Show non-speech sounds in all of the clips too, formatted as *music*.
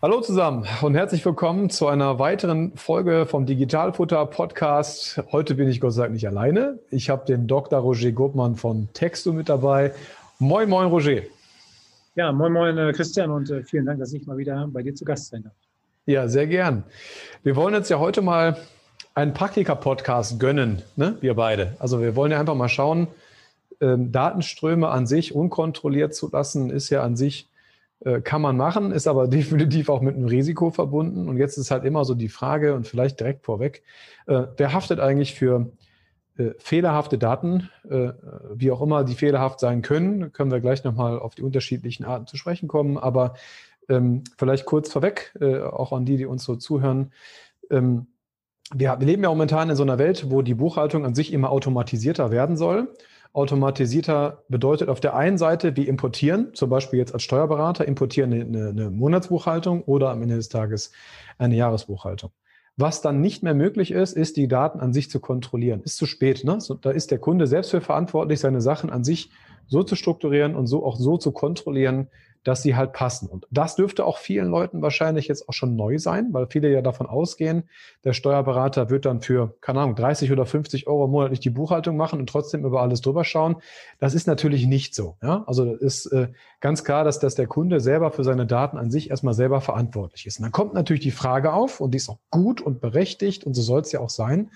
Hallo zusammen und herzlich willkommen zu einer weiteren Folge vom Digitalfutter Podcast. Heute bin ich Gott sei Dank nicht alleine. Ich habe den Dr. Roger Gobmann von Texto mit dabei. Moin, moin, Roger. Ja, moin, moin, äh, Christian und äh, vielen Dank, dass ich mal wieder bei dir zu Gast sein darf. Ja, sehr gern. Wir wollen jetzt ja heute mal einen Praktika-Podcast gönnen, ne? wir beide. Also wir wollen ja einfach mal schauen, ähm, Datenströme an sich unkontrolliert zu lassen, ist ja an sich äh, kann man machen, ist aber *laughs* definitiv auch mit einem Risiko verbunden. Und jetzt ist halt immer so die Frage und vielleicht direkt vorweg, äh, wer haftet eigentlich für äh, fehlerhafte Daten, äh, wie auch immer die fehlerhaft sein können, können wir gleich nochmal auf die unterschiedlichen Arten zu sprechen kommen. Aber ähm, vielleicht kurz vorweg, äh, auch an die, die uns so zuhören. Ähm, wir, wir leben ja momentan in so einer Welt, wo die Buchhaltung an sich immer automatisierter werden soll. Automatisierter bedeutet auf der einen Seite, wir importieren, zum Beispiel jetzt als Steuerberater, importieren eine, eine Monatsbuchhaltung oder am Ende des Tages eine Jahresbuchhaltung. Was dann nicht mehr möglich ist, ist, die Daten an sich zu kontrollieren. Ist zu spät. Ne? So, da ist der Kunde selbst für verantwortlich, seine Sachen an sich so zu strukturieren und so auch so zu kontrollieren, dass sie halt passen. Und das dürfte auch vielen Leuten wahrscheinlich jetzt auch schon neu sein, weil viele ja davon ausgehen, der Steuerberater wird dann für, keine Ahnung, 30 oder 50 Euro monatlich die Buchhaltung machen und trotzdem über alles drüber schauen. Das ist natürlich nicht so. Ja? Also das ist äh, ganz klar, dass, dass der Kunde selber für seine Daten an sich erstmal selber verantwortlich ist. Und dann kommt natürlich die Frage auf, und die ist auch gut und berechtigt, und so soll es ja auch sein,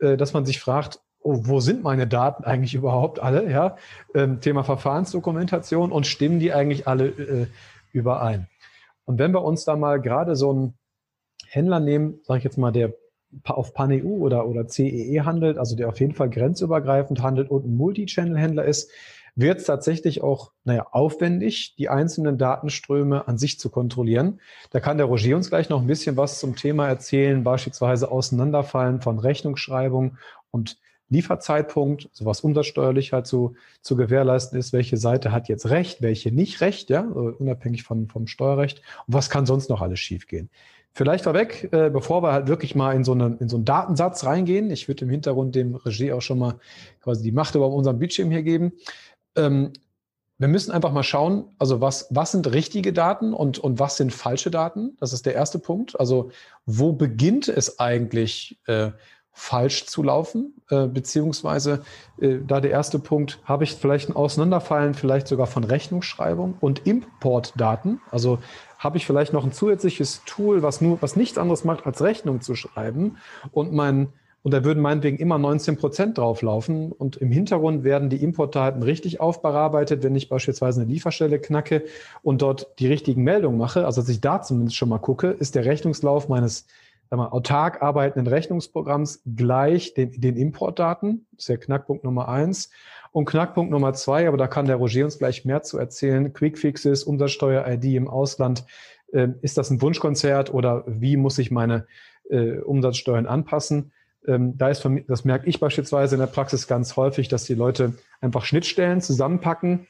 äh, dass man sich fragt, oh, wo sind meine Daten eigentlich überhaupt alle? Ja, ähm, Thema Verfahrensdokumentation und stimmen die eigentlich alle äh, überein? Und wenn wir uns da mal gerade so einen Händler nehmen, sage ich jetzt mal, der auf PanEU oder, oder CEE e handelt, also der auf jeden Fall grenzübergreifend handelt und ein Multi-Channel-Händler ist, wird es tatsächlich auch, naja, aufwendig, die einzelnen Datenströme an sich zu kontrollieren. Da kann der Roger uns gleich noch ein bisschen was zum Thema erzählen, beispielsweise Auseinanderfallen von Rechnungsschreibung und Lieferzeitpunkt, so was umsatzsteuerlich halt so zu gewährleisten ist, welche Seite hat jetzt Recht, welche nicht Recht, ja, unabhängig von, vom Steuerrecht und was kann sonst noch alles schiefgehen. Vielleicht vorweg, äh, bevor wir halt wirklich mal in so, eine, in so einen Datensatz reingehen, ich würde im Hintergrund dem Regie auch schon mal quasi die Macht über unseren Bildschirm hier geben. Ähm, wir müssen einfach mal schauen, also was, was sind richtige Daten und, und was sind falsche Daten? Das ist der erste Punkt. Also wo beginnt es eigentlich, äh, falsch zu laufen, äh, beziehungsweise äh, da der erste Punkt, habe ich vielleicht ein Auseinanderfallen, vielleicht sogar von Rechnungsschreibung und Importdaten. Also habe ich vielleicht noch ein zusätzliches Tool, was nur, was nichts anderes macht, als Rechnung zu schreiben und mein und da würden meinetwegen immer 19 Prozent drauflaufen. Und im Hintergrund werden die Importdaten richtig aufbearbeitet, wenn ich beispielsweise eine Lieferstelle knacke und dort die richtigen Meldungen mache. Also, dass ich da zumindest schon mal gucke, ist der Rechnungslauf meines mal, autark arbeitenden Rechnungsprogramms gleich den, den Importdaten. Das ist der Knackpunkt Nummer eins. Und Knackpunkt Nummer zwei, aber da kann der Roger uns gleich mehr zu erzählen, Quickfixes, Umsatzsteuer-ID im Ausland. Äh, ist das ein Wunschkonzert oder wie muss ich meine äh, Umsatzsteuern anpassen? Ähm, da ist von das merke ich beispielsweise in der Praxis ganz häufig, dass die Leute einfach Schnittstellen zusammenpacken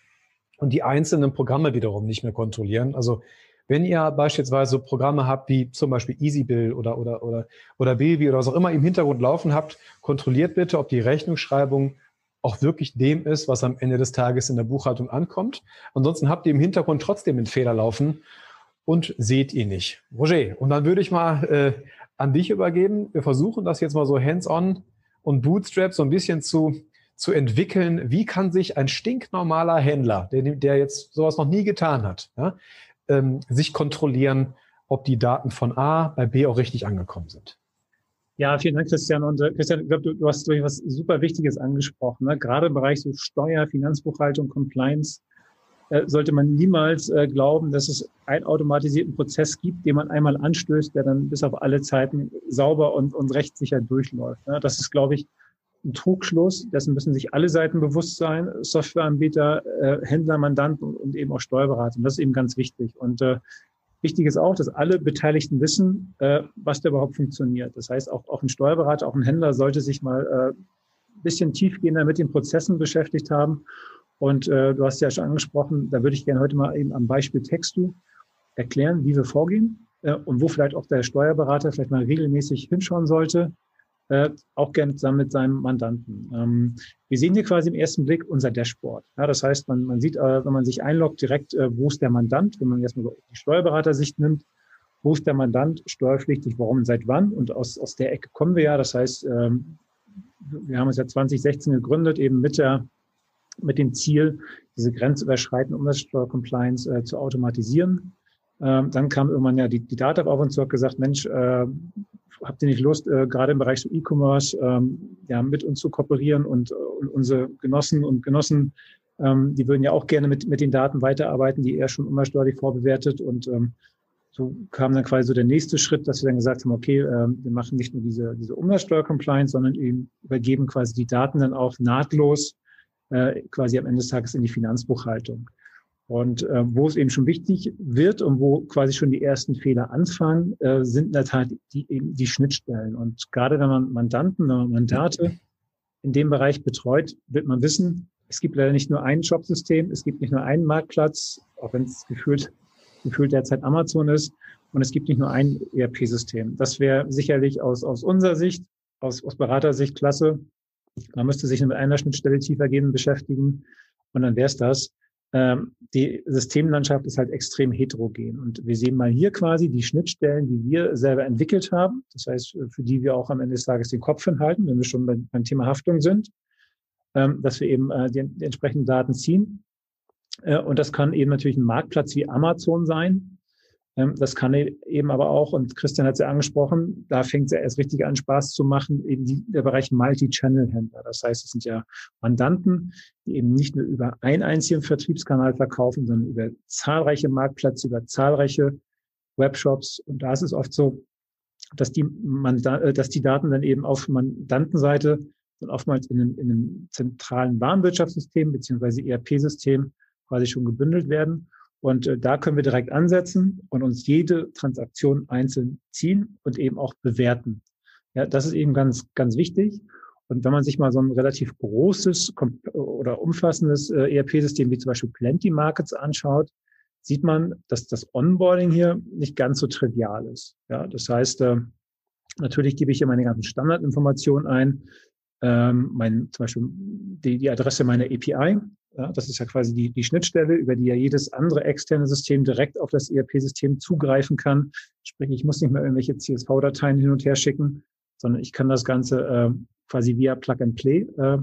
und die einzelnen Programme wiederum nicht mehr kontrollieren. Also wenn ihr beispielsweise Programme habt wie zum Beispiel EasyBill oder, oder, oder, oder Baby oder was auch immer im Hintergrund laufen habt, kontrolliert bitte, ob die Rechnungsschreibung auch wirklich dem ist, was am Ende des Tages in der Buchhaltung ankommt. Ansonsten habt ihr im Hintergrund trotzdem einen Fehler laufen und seht ihn nicht. Roger, und dann würde ich mal äh, an dich übergeben. Wir versuchen das jetzt mal so hands-on und Bootstrap so ein bisschen zu, zu entwickeln. Wie kann sich ein stinknormaler Händler, der, der jetzt sowas noch nie getan hat, ja, ähm, sich kontrollieren, ob die Daten von A bei B auch richtig angekommen sind. Ja, vielen Dank, Christian. Und äh, Christian, ich glaube, du, du hast etwas super Wichtiges angesprochen. Ne? Gerade im Bereich so Steuer, Finanzbuchhaltung, Compliance äh, sollte man niemals äh, glauben, dass es einen automatisierten Prozess gibt, den man einmal anstößt, der dann bis auf alle Zeiten sauber und, und rechtssicher durchläuft. Ne? Das ist, glaube ich, ein Trugschluss. Dessen müssen sich alle Seiten bewusst sein. Softwareanbieter, äh, Händler, Mandanten und, eben auch Steuerberater. Und das ist eben ganz wichtig. Und äh, Wichtig ist auch, dass alle Beteiligten wissen, äh, was da überhaupt funktioniert. Das heißt, auch, auch ein Steuerberater, auch ein Händler sollte sich mal äh, ein bisschen tiefgehender mit den Prozessen beschäftigt haben. Und äh, du hast ja schon angesprochen, da würde ich gerne heute mal eben am Beispiel Textu erklären, wie wir vorgehen äh, und wo vielleicht auch der Steuerberater vielleicht mal regelmäßig hinschauen sollte, äh, auch gerne zusammen mit seinem Mandanten. Ähm, wir sehen hier quasi im ersten Blick unser Dashboard. Ja, das heißt, man, man sieht, äh, wenn man sich einloggt, direkt, äh, wo ist der Mandant, wenn man erstmal die Steuerberatersicht nimmt, wo ist der Mandant steuerpflichtig, warum und seit wann. Und aus, aus der Ecke kommen wir ja. Das heißt, ähm, wir haben uns ja 2016 gegründet, eben mit der mit dem Ziel, diese grenzüberschreitende Umsatzsteuer-Compliance äh, zu automatisieren. Ähm, dann kam irgendwann ja die, die Data auf uns zu, hat gesagt, Mensch, äh, habt ihr nicht Lust, äh, gerade im Bereich E-Commerce ähm, ja, mit uns zu kooperieren und, und unsere Genossen und Genossen, ähm, die würden ja auch gerne mit, mit den Daten weiterarbeiten, die er schon umsatzsteuerlich vorbewertet und ähm, so kam dann quasi so der nächste Schritt, dass wir dann gesagt haben, okay, äh, wir machen nicht nur diese, diese Umsatzsteuer-Compliance, sondern eben übergeben quasi die Daten dann auch nahtlos äh, quasi am Ende des Tages in die Finanzbuchhaltung. Und äh, wo es eben schon wichtig wird und wo quasi schon die ersten Fehler anfangen, äh, sind in der Tat die, eben die Schnittstellen. Und gerade wenn man Mandanten, man Mandate in dem Bereich betreut, wird man wissen, es gibt leider nicht nur ein Shopsystem, es gibt nicht nur einen Marktplatz, auch wenn es gefühlt, gefühlt derzeit Amazon ist, und es gibt nicht nur ein ERP-System. Das wäre sicherlich aus, aus unserer Sicht, aus, aus Beratersicht klasse. Man müsste sich mit einer Schnittstelle tiefergehend beschäftigen und dann wäre es das. Ähm, die Systemlandschaft ist halt extrem heterogen. Und wir sehen mal hier quasi die Schnittstellen, die wir selber entwickelt haben. Das heißt, für die wir auch am Ende des Tages den Kopf hinhalten, wenn wir schon beim Thema Haftung sind, ähm, dass wir eben äh, die, die entsprechenden Daten ziehen. Äh, und das kann eben natürlich ein Marktplatz wie Amazon sein, das kann eben aber auch, und Christian hat es ja angesprochen, da fängt es ja erst richtig an, Spaß zu machen, eben die, der Bereich Multi-Channel-Händler. Das heißt, es sind ja Mandanten, die eben nicht nur über einen einzigen Vertriebskanal verkaufen, sondern über zahlreiche Marktplätze, über zahlreiche Webshops. Und da ist es oft so, dass die, Mandan äh, dass die Daten dann eben auf Mandantenseite und oftmals in einem, in einem zentralen Warenwirtschaftssystem beziehungsweise ERP-System quasi schon gebündelt werden. Und äh, da können wir direkt ansetzen und uns jede Transaktion einzeln ziehen und eben auch bewerten. Ja, das ist eben ganz, ganz wichtig. Und wenn man sich mal so ein relativ großes oder umfassendes äh, ERP-System wie zum Beispiel Plenty Markets anschaut, sieht man, dass das Onboarding hier nicht ganz so trivial ist. Ja, das heißt, äh, natürlich gebe ich hier meine ganzen Standardinformationen ein, ähm, mein, zum Beispiel die, die Adresse meiner API, das ist ja quasi die, die Schnittstelle, über die ja jedes andere externe System direkt auf das ERP-System zugreifen kann. Sprich, ich muss nicht mehr irgendwelche CSV-Dateien hin und her schicken, sondern ich kann das Ganze äh, quasi via Plug-and-Play äh,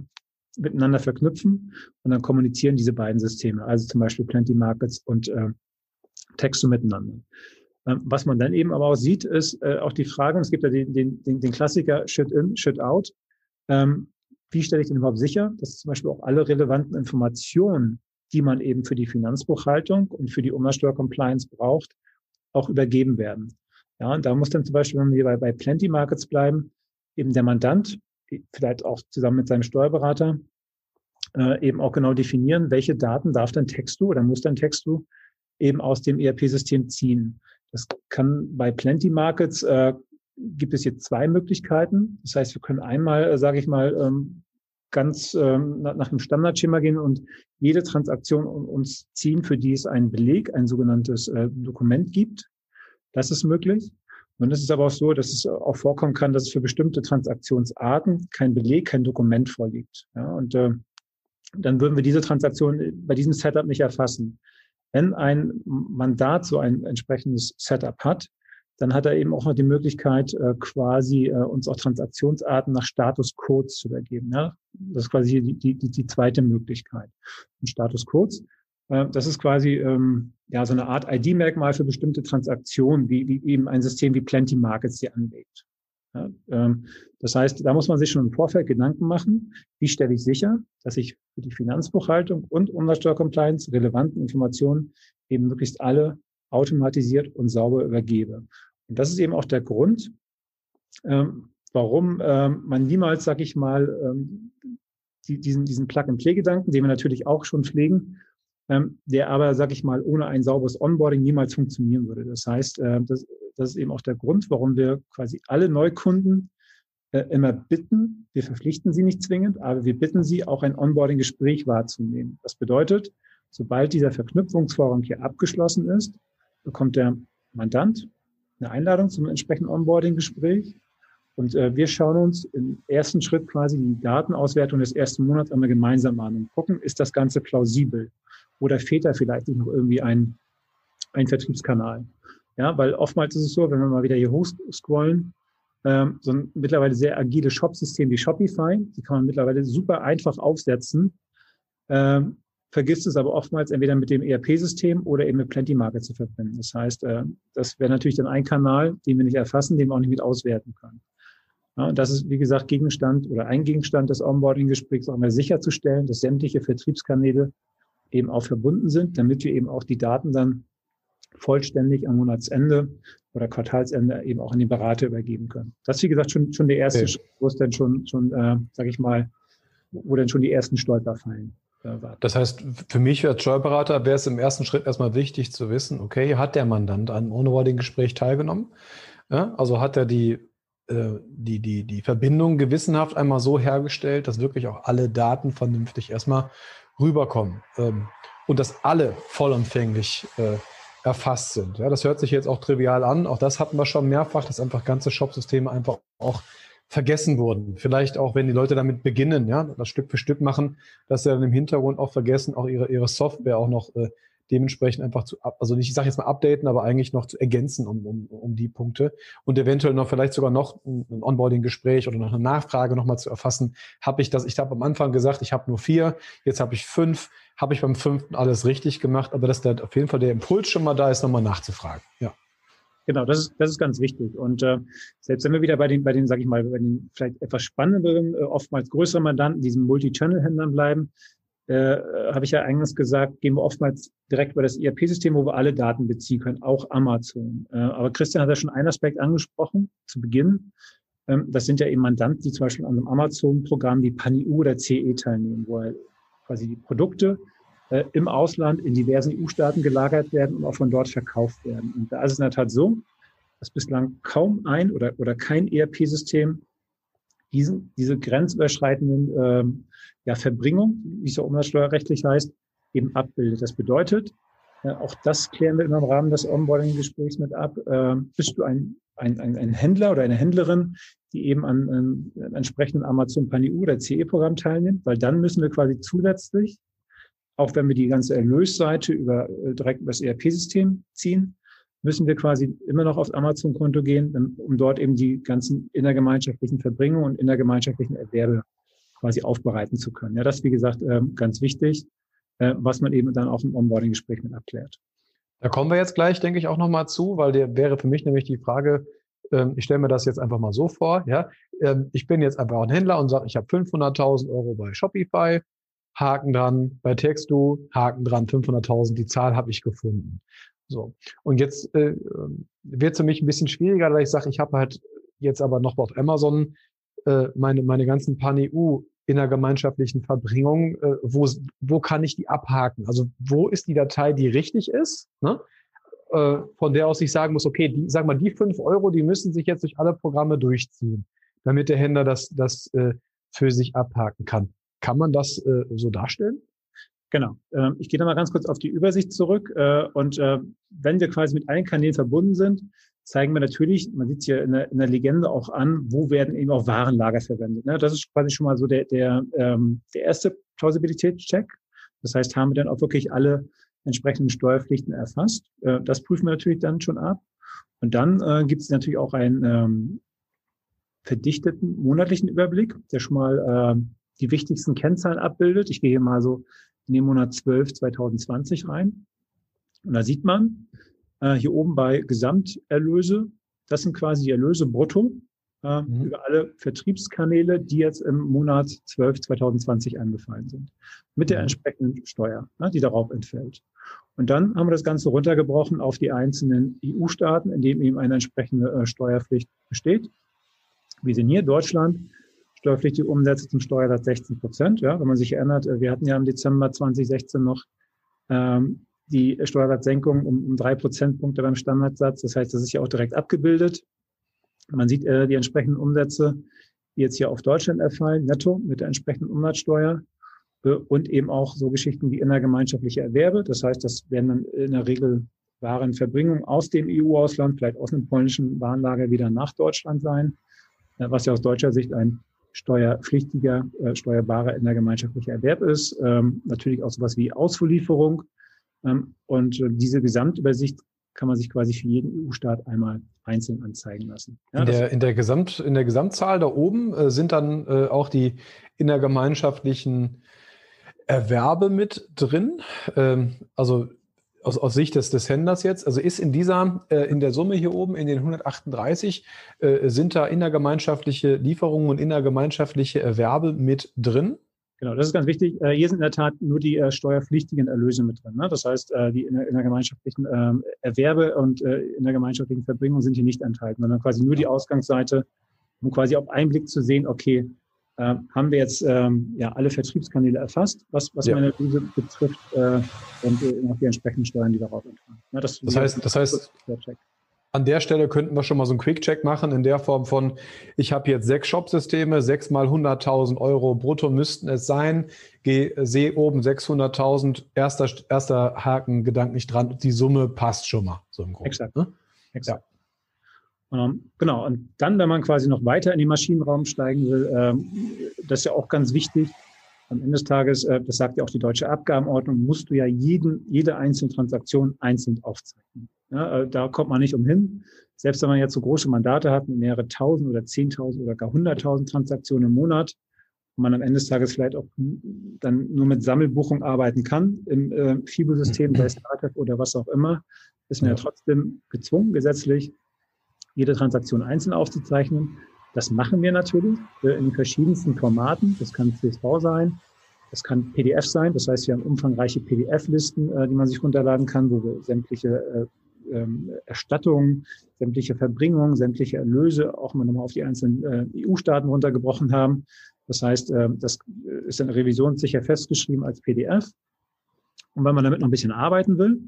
miteinander verknüpfen und dann kommunizieren diese beiden Systeme, also zum Beispiel Plenty Markets und äh, Texto miteinander. Ähm, was man dann eben aber auch sieht, ist äh, auch die Frage, und es gibt ja den, den, den Klassiker Shit in, Shit out. Ähm, wie stelle ich denn überhaupt sicher, dass zum Beispiel auch alle relevanten Informationen, die man eben für die Finanzbuchhaltung und für die Umsatzsteuer-Compliance braucht, auch übergeben werden. Ja, und da muss dann zum Beispiel, wenn wir bei, bei Plenty Markets bleiben, eben der Mandant, vielleicht auch zusammen mit seinem Steuerberater, äh, eben auch genau definieren, welche Daten darf dann Textu oder muss dann Textu eben aus dem ERP-System ziehen. Das kann bei Plenty Markets äh, gibt es jetzt zwei Möglichkeiten. Das heißt, wir können einmal, äh, sage ich mal, ähm, ganz ähm, nach dem Standardschema gehen und jede Transaktion uns ziehen, für die es einen Beleg, ein sogenanntes äh, Dokument gibt. Das ist möglich. Und es ist aber auch so, dass es auch vorkommen kann, dass es für bestimmte Transaktionsarten kein Beleg, kein Dokument vorliegt. Ja, und äh, dann würden wir diese Transaktion bei diesem Setup nicht erfassen. Wenn ein Mandat so ein entsprechendes Setup hat, dann hat er eben auch noch die Möglichkeit, äh, quasi äh, uns auch Transaktionsarten nach Statuscodes zu übergeben. Ja? Das ist quasi die, die, die zweite Möglichkeit. Statuscodes, äh, das ist quasi ähm, ja so eine Art ID-Merkmal für bestimmte Transaktionen, wie, wie eben ein System wie Plenty Markets sie anlegt. Ja, ähm, das heißt, da muss man sich schon im Vorfeld Gedanken machen, wie stelle ich sicher, dass ich für die Finanzbuchhaltung und Umsatzsteuercompliance relevanten Informationen eben möglichst alle automatisiert und sauber übergebe. Und das ist eben auch der Grund, ähm, warum ähm, man niemals, sag ich mal, ähm, die, diesen, diesen Plug-and-Play-Gedanken, den wir natürlich auch schon pflegen, ähm, der aber, sag ich mal, ohne ein sauberes Onboarding niemals funktionieren würde. Das heißt, äh, das, das ist eben auch der Grund, warum wir quasi alle Neukunden äh, immer bitten, wir verpflichten sie nicht zwingend, aber wir bitten sie, auch ein Onboarding-Gespräch wahrzunehmen. Das bedeutet, sobald dieser Verknüpfungsvorgang hier abgeschlossen ist, bekommt der Mandant eine Einladung zum entsprechenden Onboarding-Gespräch. Und äh, wir schauen uns im ersten Schritt quasi die Datenauswertung des ersten Monats einmal gemeinsam an und gucken, ist das Ganze plausibel? Oder fehlt da vielleicht noch irgendwie ein, ein Vertriebskanal? Ja, weil oftmals ist es so, wenn wir mal wieder hier hochscrollen, ähm, so ein mittlerweile sehr agiles Shop-System wie Shopify. Die kann man mittlerweile super einfach aufsetzen. Ähm, vergisst es aber oftmals entweder mit dem ERP-System oder eben mit Plenty Market zu verbinden. Das heißt, äh, das wäre natürlich dann ein Kanal, den wir nicht erfassen, den wir auch nicht mit auswerten können. Ja, und das ist, wie gesagt, Gegenstand oder ein Gegenstand des Onboarding-Gesprächs, auch mal sicherzustellen, dass sämtliche Vertriebskanäle eben auch verbunden sind, damit wir eben auch die Daten dann vollständig am Monatsende oder Quartalsende eben auch an den Berater übergeben können. Das ist, wie gesagt, schon, schon der erste okay. Schritt, wo es dann schon, schon äh, sage ich mal, wo dann schon die ersten Stolperfallen äh, warten. Das heißt, für mich als Steuerberater wäre es im ersten Schritt erstmal wichtig zu wissen, okay, hat der Mandant an einem Onboarding-Gespräch teilgenommen? Ja, also hat er die, äh, die, die, die Verbindung gewissenhaft einmal so hergestellt, dass wirklich auch alle Daten vernünftig erstmal rüberkommen ähm, und dass alle vollumfänglich äh, erfasst sind. Ja, das hört sich jetzt auch trivial an. Auch das hatten wir schon mehrfach, dass einfach ganze Shopsysteme einfach auch vergessen wurden. Vielleicht auch, wenn die Leute damit beginnen, ja, das Stück für Stück machen, dass sie dann im Hintergrund auch vergessen, auch ihre, ihre Software auch noch äh, dementsprechend einfach zu, also nicht, ich sage jetzt mal updaten, aber eigentlich noch zu ergänzen um, um, um die Punkte und eventuell noch vielleicht sogar noch ein Onboarding-Gespräch oder noch eine Nachfrage nochmal zu erfassen. Habe ich das, ich habe am Anfang gesagt, ich habe nur vier, jetzt habe ich fünf, habe ich beim fünften alles richtig gemacht, aber dass da auf jeden Fall der Impuls schon mal da ist, nochmal nachzufragen. Ja. Genau, das ist, das ist ganz wichtig. Und äh, selbst wenn wir wieder bei den, bei den, sag ich mal, bei den vielleicht etwas spannenderen, äh, oftmals größeren Mandanten, diesen Multi-Channel-Händlern bleiben, äh, habe ich ja eingangs gesagt, gehen wir oftmals direkt über das ERP-System, wo wir alle Daten beziehen können, auch Amazon. Äh, aber Christian hat ja schon einen Aspekt angesprochen zu Beginn. Ähm, das sind ja eben Mandanten, die zum Beispiel an einem Amazon-Programm wie PANIU oder CE teilnehmen, wo halt quasi die Produkte äh, im Ausland in diversen EU-Staaten gelagert werden und auch von dort verkauft werden. Und da ist es in der Tat so, dass bislang kaum ein oder, oder kein ERP-System diesen, diese grenzüberschreitenden ähm, ja, Verbringung, wie es ja umsatzsteuerrechtlich heißt, eben abbildet. Das bedeutet, äh, auch das klären wir immer im Rahmen des Onboarding-Gesprächs mit ab. Äh, bist du ein, ein, ein, ein Händler oder eine Händlerin, die eben an, an, entsprechenden Amazon PanEU oder CE-Programm teilnimmt? Weil dann müssen wir quasi zusätzlich, auch wenn wir die ganze Erlösseite über, äh, direkt über das ERP-System ziehen, müssen wir quasi immer noch aufs Amazon-Konto gehen, um dort eben die ganzen innergemeinschaftlichen Verbringungen und innergemeinschaftlichen Erwerbe quasi aufbereiten zu können. Ja, das ist, wie gesagt, ähm, ganz wichtig, äh, was man eben dann auch im Onboarding-Gespräch mit abklärt. Da kommen wir jetzt gleich, denke ich, auch nochmal zu, weil der wäre für mich nämlich die Frage, ähm, ich stelle mir das jetzt einfach mal so vor, ja, ähm, ich bin jetzt einfach ein Händler und sage, ich habe 500.000 Euro bei Shopify, Haken dran, bei Textu, Haken dran, 500.000, die Zahl habe ich gefunden. So. Und jetzt äh, wird es für mich ein bisschen schwieriger, weil ich sage, ich habe halt jetzt aber noch auf Amazon äh, meine, meine ganzen Pan-EU innergemeinschaftlichen Verbringungen, äh, wo, wo kann ich die abhaken? Also wo ist die Datei, die richtig ist? Ne? Äh, von der aus ich sagen muss, okay, die, sag mal, die fünf Euro, die müssen sich jetzt durch alle Programme durchziehen, damit der Händler das, das äh, für sich abhaken kann. Kann man das äh, so darstellen? Genau. Ähm, ich gehe da mal ganz kurz auf die Übersicht zurück. Äh, und äh, wenn wir quasi mit allen Kanälen verbunden sind, zeigen wir natürlich, man sieht hier in der, in der Legende auch an, wo werden eben auch Warenlager verwendet. Ne? Das ist quasi schon mal so der, der, ähm, der erste Plausibilitätscheck. Das heißt, haben wir dann auch wirklich alle entsprechenden Steuerpflichten erfasst. Äh, das prüfen wir natürlich dann schon ab. Und dann äh, gibt es natürlich auch einen ähm, verdichteten monatlichen Überblick, der schon mal äh, die wichtigsten Kennzahlen abbildet. Ich gehe hier mal so in den Monat 12 2020 rein. Und da sieht man äh, hier oben bei Gesamterlöse, das sind quasi die Erlöse brutto äh, mhm. über alle Vertriebskanäle, die jetzt im Monat 12 2020 angefallen sind, mit der mhm. entsprechenden Steuer, ne, die darauf entfällt. Und dann haben wir das Ganze runtergebrochen auf die einzelnen EU-Staaten, in denen eben eine entsprechende äh, Steuerpflicht besteht. Wir sehen hier Deutschland steuerpflichtige Umsätze zum Steuersatz 16 Prozent. Ja, wenn man sich erinnert, äh, wir hatten ja im Dezember 2016 noch ähm, die Steuersatzsenkung um, um drei Prozentpunkte beim Standardsatz. Das heißt, das ist ja auch direkt abgebildet. Man sieht äh, die entsprechenden Umsätze, die jetzt hier auf Deutschland erfallen, netto mit der entsprechenden Umsatzsteuer äh, und eben auch so Geschichten wie innergemeinschaftliche Erwerbe. Das heißt, das werden dann in der Regel Warenverbringungen aus dem EU-Ausland, vielleicht aus einem polnischen Warenlager wieder nach Deutschland sein, äh, was ja aus deutscher Sicht ein steuerpflichtiger, äh, steuerbarer innergemeinschaftlicher Erwerb ist. Ähm, natürlich auch sowas wie Ausfuhrlieferung. Ähm, und äh, diese Gesamtübersicht kann man sich quasi für jeden EU-Staat einmal einzeln anzeigen lassen. Ja, in, der, in, der Gesamt, in der Gesamtzahl da oben äh, sind dann äh, auch die innergemeinschaftlichen Erwerbe mit drin. Ähm, also aus, aus Sicht des, des Händlers jetzt, also ist in dieser, äh, in der Summe hier oben, in den 138, äh, sind da innergemeinschaftliche Lieferungen und innergemeinschaftliche Erwerbe mit drin? Genau, das ist ganz wichtig. Äh, hier sind in der Tat nur die äh, steuerpflichtigen Erlöse mit drin. Ne? Das heißt, äh, die innergemeinschaftlichen ähm, Erwerbe und äh, innergemeinschaftlichen Verbringungen sind hier nicht enthalten, sondern quasi nur die Ausgangsseite, um quasi auf Einblick zu sehen, okay, äh, haben wir jetzt ähm, ja alle Vertriebskanäle erfasst, was, was ja. meine Analyse betrifft äh, und äh, auch die entsprechenden Steuern, die darauf entfallen. Ja, das, das heißt, das heißt, an der Stelle könnten wir schon mal so einen Quick-Check machen in der Form von, ich habe jetzt sechs Shop-Systeme, sechs mal 100.000 Euro brutto müssten es sein, Geh, sehe oben 600.000, erster, erster Haken gedanklich dran, die Summe passt schon mal, so im Grunde. Exakt. Ne? Exakt. Ähm, genau, und dann, wenn man quasi noch weiter in den Maschinenraum steigen will, ähm, das ist ja auch ganz wichtig. Am Ende des Tages, äh, das sagt ja auch die deutsche Abgabenordnung, musst du ja jeden, jede einzelne Transaktion einzeln aufzeichnen. Ja, äh, da kommt man nicht umhin. Selbst wenn man jetzt so große Mandate hat mit mehrere tausend oder zehntausend oder gar hunderttausend Transaktionen im Monat, und man am Ende des Tages vielleicht auch dann nur mit Sammelbuchung arbeiten kann im äh, FIBO-System, sei es Startup oder was auch immer, ist man ja. ja trotzdem gezwungen, gesetzlich jede Transaktion einzeln aufzuzeichnen. Das machen wir natürlich äh, in verschiedensten Formaten. Das kann CSV sein, das kann PDF sein. Das heißt, wir haben umfangreiche PDF-Listen, äh, die man sich runterladen kann, wo wir sämtliche äh, ähm, Erstattungen, sämtliche Verbringungen, sämtliche Erlöse auch mal nochmal auf die einzelnen EU-Staaten runtergebrochen haben. Das heißt, das ist dann revisionssicher festgeschrieben als PDF. Und wenn man damit noch ein bisschen arbeiten will,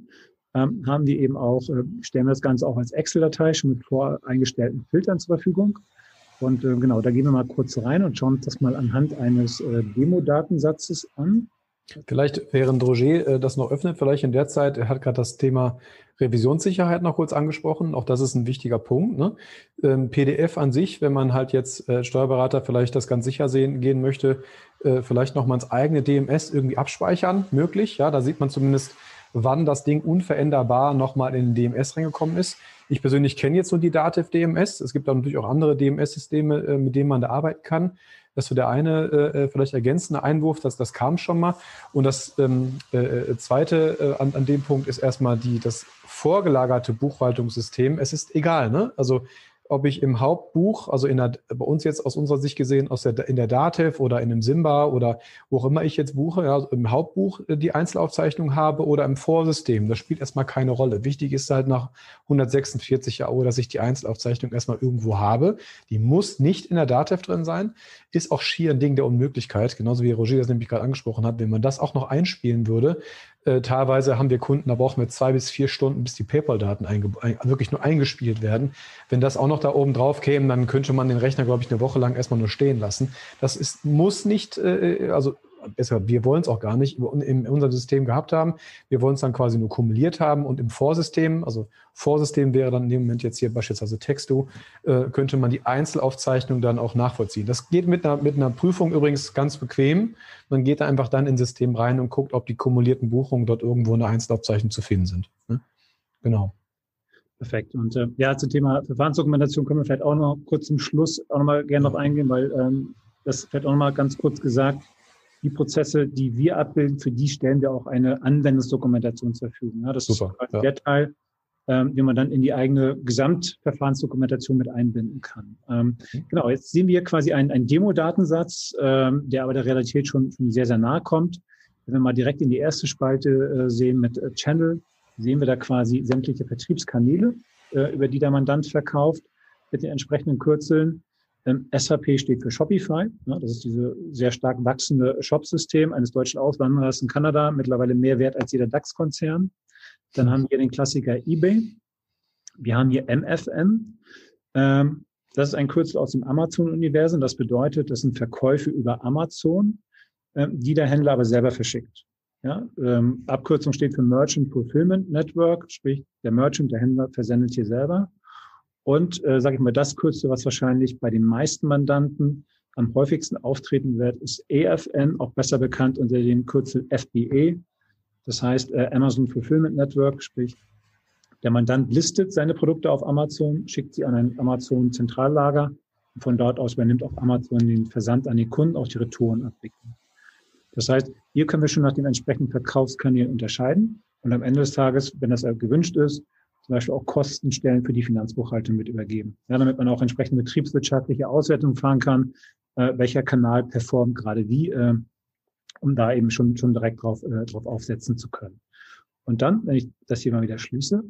ähm, haben die eben auch, äh, stellen wir das Ganze auch als Excel-Datei schon mit voreingestellten Filtern zur Verfügung. Und äh, genau, da gehen wir mal kurz rein und schauen uns das mal anhand eines äh, Demo-Datensatzes an. Vielleicht, während Roger äh, das noch öffnet, vielleicht in der Zeit, er hat gerade das Thema Revisionssicherheit noch kurz angesprochen. Auch das ist ein wichtiger Punkt. Ne? Ähm, PDF an sich, wenn man halt jetzt äh, Steuerberater vielleicht das ganz sicher sehen gehen möchte, äh, vielleicht noch mal ins eigene DMS irgendwie abspeichern, möglich. Ja, da sieht man zumindest wann das Ding unveränderbar nochmal in den DMS reingekommen ist. Ich persönlich kenne jetzt nur die Dativ DMS. Es gibt aber natürlich auch andere DMS-Systeme, äh, mit denen man da arbeiten kann. Das ist der eine äh, äh, vielleicht ergänzende Einwurf, dass das kam schon mal. Und das ähm, äh, äh, zweite äh, an, an dem Punkt ist erstmal die, das vorgelagerte Buchhaltungssystem. Es ist egal, ne? Also ob ich im Hauptbuch, also in der, bei uns jetzt aus unserer Sicht gesehen, aus der, in der Datev oder in einem Simba oder wo auch immer ich jetzt buche, ja, im Hauptbuch äh, die Einzelaufzeichnung habe oder im Vorsystem, das spielt erstmal keine Rolle. Wichtig ist halt nach 146 Euro, dass ich die Einzelaufzeichnung erstmal irgendwo habe. Die muss nicht in der Datev drin sein, ist auch schier ein Ding der Unmöglichkeit, genauso wie Roger das nämlich gerade angesprochen hat. Wenn man das auch noch einspielen würde, äh, teilweise haben wir Kunden, da brauchen wir zwei bis vier Stunden, bis die PayPal-Daten ein, wirklich nur eingespielt werden. Wenn das auch noch da oben drauf käme, dann könnte man den Rechner, glaube ich, eine Woche lang erstmal nur stehen lassen. Das ist, muss nicht, äh, also besser, wir wollen es auch gar nicht in unserem System gehabt haben. Wir wollen es dann quasi nur kumuliert haben und im Vorsystem, also Vorsystem wäre dann in dem Moment jetzt hier beispielsweise Texto, äh, könnte man die Einzelaufzeichnung dann auch nachvollziehen. Das geht mit einer, mit einer Prüfung übrigens ganz bequem. Man geht da einfach dann ins System rein und guckt, ob die kumulierten Buchungen dort irgendwo in der Einzelaufzeichnung zu finden sind. Ne? Genau. Perfekt. Und äh, ja, zum Thema Verfahrensdokumentation können wir vielleicht auch noch kurz zum Schluss auch nochmal gerne noch eingehen, weil ähm, das vielleicht auch nochmal ganz kurz gesagt, die Prozesse, die wir abbilden, für die stellen wir auch eine Anwendungsdokumentation zur Verfügung. Ja, das Super, ist ja. der Teil, ähm, den man dann in die eigene Gesamtverfahrensdokumentation mit einbinden kann. Ähm, mhm. Genau, jetzt sehen wir quasi einen, einen Demo-Datensatz, ähm, der aber der Realität schon, schon sehr, sehr nahe kommt. Wenn wir mal direkt in die erste Spalte äh, sehen mit äh, Channel, sehen wir da quasi sämtliche Vertriebskanäle, äh, über die der Mandant verkauft, mit den entsprechenden Kürzeln. Ähm, SAP steht für Shopify. Das ist diese sehr stark wachsende Shopsystem eines deutschen Auswanderers in Kanada, mittlerweile mehr wert als jeder DAX-Konzern. Dann haben wir den Klassiker eBay. Wir haben hier MFN. Ähm, das ist ein Kürzel aus dem Amazon-Universum. Das bedeutet, das sind Verkäufe über Amazon, äh, die der Händler aber selber verschickt. Ja, ähm, Abkürzung steht für Merchant Fulfillment Network, sprich der Merchant, der Händler versendet hier selber. Und äh, sage ich mal, das Kürzel, was wahrscheinlich bei den meisten Mandanten am häufigsten auftreten wird, ist EFN, auch besser bekannt unter dem Kürzel FBA. Das heißt äh, Amazon Fulfillment Network, sprich der Mandant listet seine Produkte auf Amazon, schickt sie an ein Amazon Zentrallager. Und von dort aus übernimmt auch Amazon den Versand an die Kunden, auch die Retouren abwickeln. Das heißt, hier können wir schon nach den entsprechenden Verkaufskanälen unterscheiden und am Ende des Tages, wenn das gewünscht ist, zum Beispiel auch Kostenstellen für die Finanzbuchhaltung mit übergeben. Ja, damit man auch entsprechend betriebswirtschaftliche Auswertungen fahren kann, äh, welcher Kanal performt gerade wie, äh, um da eben schon, schon direkt drauf, äh, drauf aufsetzen zu können. Und dann, wenn ich das hier mal wieder schließe,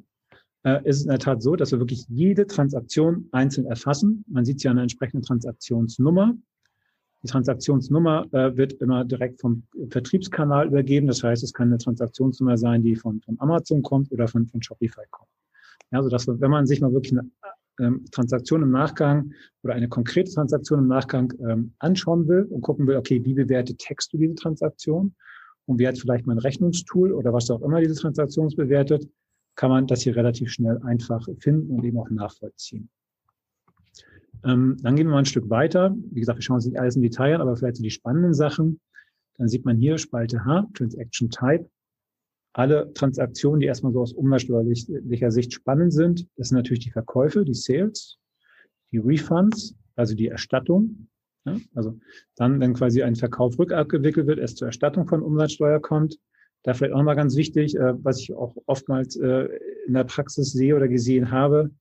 äh, ist es in der Tat so, dass wir wirklich jede Transaktion einzeln erfassen. Man sieht ja eine entsprechende Transaktionsnummer. Die Transaktionsnummer äh, wird immer direkt vom Vertriebskanal übergeben. Das heißt, es kann eine Transaktionsnummer sein, die von, von Amazon kommt oder von, von Shopify kommt. Ja, also dass wenn man sich mal wirklich eine ähm, Transaktion im Nachgang oder eine konkrete Transaktion im Nachgang ähm, anschauen will und gucken will, okay, wie bewertet Text du diese Transaktion und wie hat vielleicht mein Rechnungstool oder was auch immer diese Transaktion bewertet, kann man das hier relativ schnell einfach finden und eben auch nachvollziehen. Ähm, dann gehen wir mal ein Stück weiter. Wie gesagt, wir schauen uns nicht alles im Detail an, aber vielleicht so die spannenden Sachen. Dann sieht man hier Spalte H, Transaction Type. Alle Transaktionen, die erstmal so aus umsatzsteuerlicher Sicht spannend sind, das sind natürlich die Verkäufe, die Sales, die Refunds, also die Erstattung. Ja, also dann, wenn quasi ein Verkauf rückabgewickelt wird, es zur Erstattung von Umsatzsteuer kommt. Da vielleicht auch mal ganz wichtig, äh, was ich auch oftmals äh, in der Praxis sehe oder gesehen habe,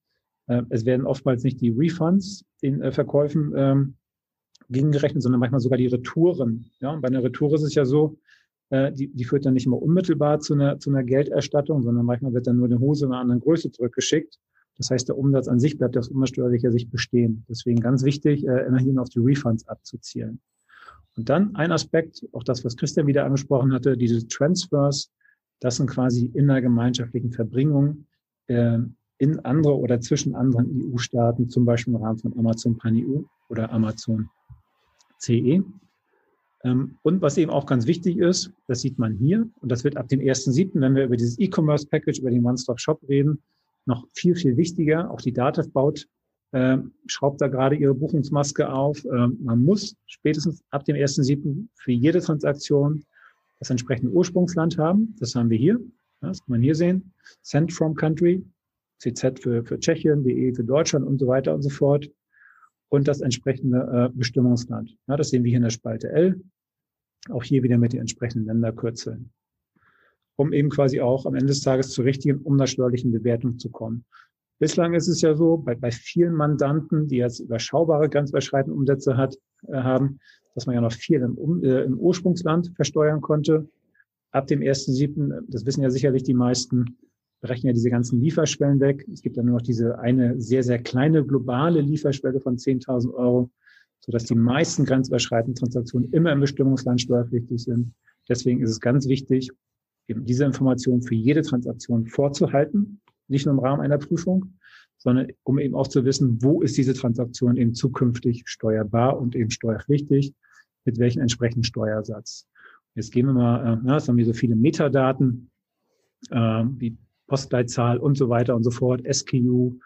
äh, es werden oftmals nicht die Refunds den äh, Verkäufen ähm, gegengerechnet, sondern manchmal sogar die Retouren. Ja, und bei einer Retour ist es ja so, die, die führt dann nicht immer unmittelbar zu einer, zu einer Gelderstattung, sondern manchmal wird dann nur eine Hose in einer anderen Größe zurückgeschickt. Das heißt, der Umsatz an sich bleibt aus umsatzsteuerlicher Sicht bestehen. Deswegen ganz wichtig, äh, immerhin auf die Refunds abzuzielen. Und dann ein Aspekt, auch das, was Christian wieder angesprochen hatte, diese Transfers, das sind quasi innergemeinschaftlichen Verbringungen äh, in andere oder zwischen anderen EU-Staaten, zum Beispiel im Rahmen von Amazon Pan-EU oder Amazon CE. Ähm, und was eben auch ganz wichtig ist, das sieht man hier, und das wird ab dem 1.7., wenn wir über dieses E-Commerce-Package, über den One-Stop-Shop reden, noch viel, viel wichtiger. Auch die DATEV baut, äh, schraubt da gerade ihre Buchungsmaske auf. Äh, man muss spätestens ab dem 1.7. für jede Transaktion das entsprechende Ursprungsland haben. Das haben wir hier. Das kann man hier sehen. Send from Country, CZ für, für Tschechien, DE für Deutschland und so weiter und so fort und das entsprechende äh, Bestimmungsland. Ja, das sehen wir hier in der Spalte L. Auch hier wieder mit den entsprechenden Länderkürzeln. Um eben quasi auch am Ende des Tages zur richtigen umsatzsteuerlichen Bewertung zu kommen. Bislang ist es ja so, bei, bei vielen Mandanten, die jetzt überschaubare grenzüberschreitende Umsätze hat, äh, haben, dass man ja noch viel im, um, äh, im Ursprungsland versteuern konnte. Ab dem 1.7., das wissen ja sicherlich die meisten, brechen ja diese ganzen Lieferschwellen weg. Es gibt dann nur noch diese eine sehr, sehr kleine globale Lieferschwelle von 10.000 Euro, sodass die meisten grenzüberschreitenden Transaktionen immer im Bestimmungsland steuerpflichtig sind. Deswegen ist es ganz wichtig, eben diese Information für jede Transaktion vorzuhalten, nicht nur im Rahmen einer Prüfung, sondern um eben auch zu wissen, wo ist diese Transaktion eben zukünftig steuerbar und eben steuerpflichtig, mit welchem entsprechenden Steuersatz. Jetzt gehen wir mal, äh, jetzt haben wir so viele Metadaten, äh, wie Postleitzahl und so weiter und so fort, SKU,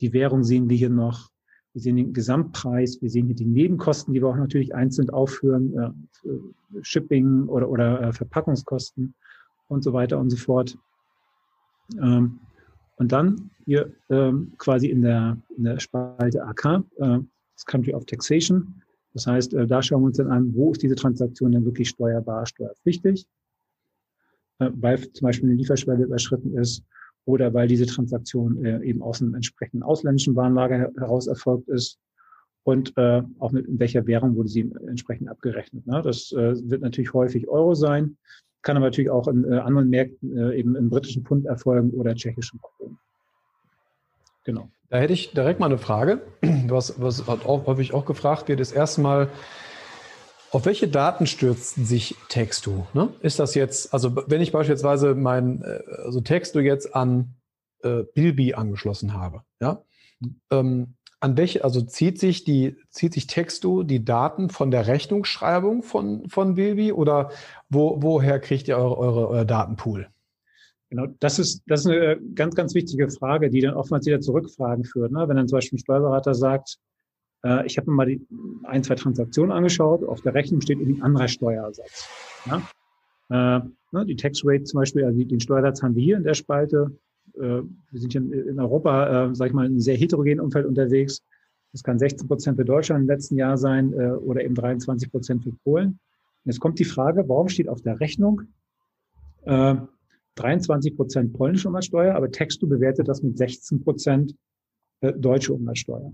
die Währung sehen wir hier noch. Wir sehen den Gesamtpreis, wir sehen hier die Nebenkosten, die wir auch natürlich einzeln aufführen, äh, Shipping oder, oder äh, Verpackungskosten und so weiter und so fort. Ähm, und dann hier ähm, quasi in der, in der Spalte AK, äh, das Country of Taxation. Das heißt, äh, da schauen wir uns dann an, wo ist diese Transaktion denn wirklich steuerbar, steuerpflichtig. Äh, weil zum Beispiel eine Lieferschwelle überschritten ist oder weil diese Transaktion äh, eben aus einem entsprechenden ausländischen Warenlager heraus erfolgt ist und äh, auch mit in welcher Währung wurde sie entsprechend abgerechnet. Ne? Das wird natürlich häufig Euro sein, kann aber natürlich auch in anderen Märkten eben im britischen Pfund erfolgen oder tschechischen Kronen. Genau. Da hätte ich direkt mal eine Frage, was, was häufig auch gefragt wird, ist erstmal, auf welche Daten stürzt sich Textu? Ne? Ist das jetzt, also wenn ich beispielsweise mein, äh, also Textu jetzt an äh, Bilby angeschlossen habe, ja, ähm, an welche, also zieht sich die, zieht sich Textu die Daten von der Rechnungsschreibung von, von Bilby oder wo, woher kriegt ihr eure, eure, euer Datenpool? Genau, das ist, das ist eine ganz, ganz wichtige Frage, die dann oftmals wieder Zurückfragen führt. Ne? Wenn dann zum Beispiel ein Steuerberater sagt, äh, ich habe mir mal die ein, zwei Transaktionen angeschaut. Auf der Rechnung steht irgendwie ein anderer Steuersatz. Ja? Äh, ne, die Tax Rate zum Beispiel, also den Steuersatz haben wir hier in der Spalte. Äh, wir sind hier in Europa, äh, sage ich mal, in einem sehr heterogenen Umfeld unterwegs. Das kann 16 Prozent für Deutschland im letzten Jahr sein äh, oder eben 23 Prozent für Polen. Und jetzt kommt die Frage, warum steht auf der Rechnung äh, 23 Prozent polnische Umsatzsteuer, aber Textu bewertet das mit 16 Prozent äh, deutsche Umsatzsteuer.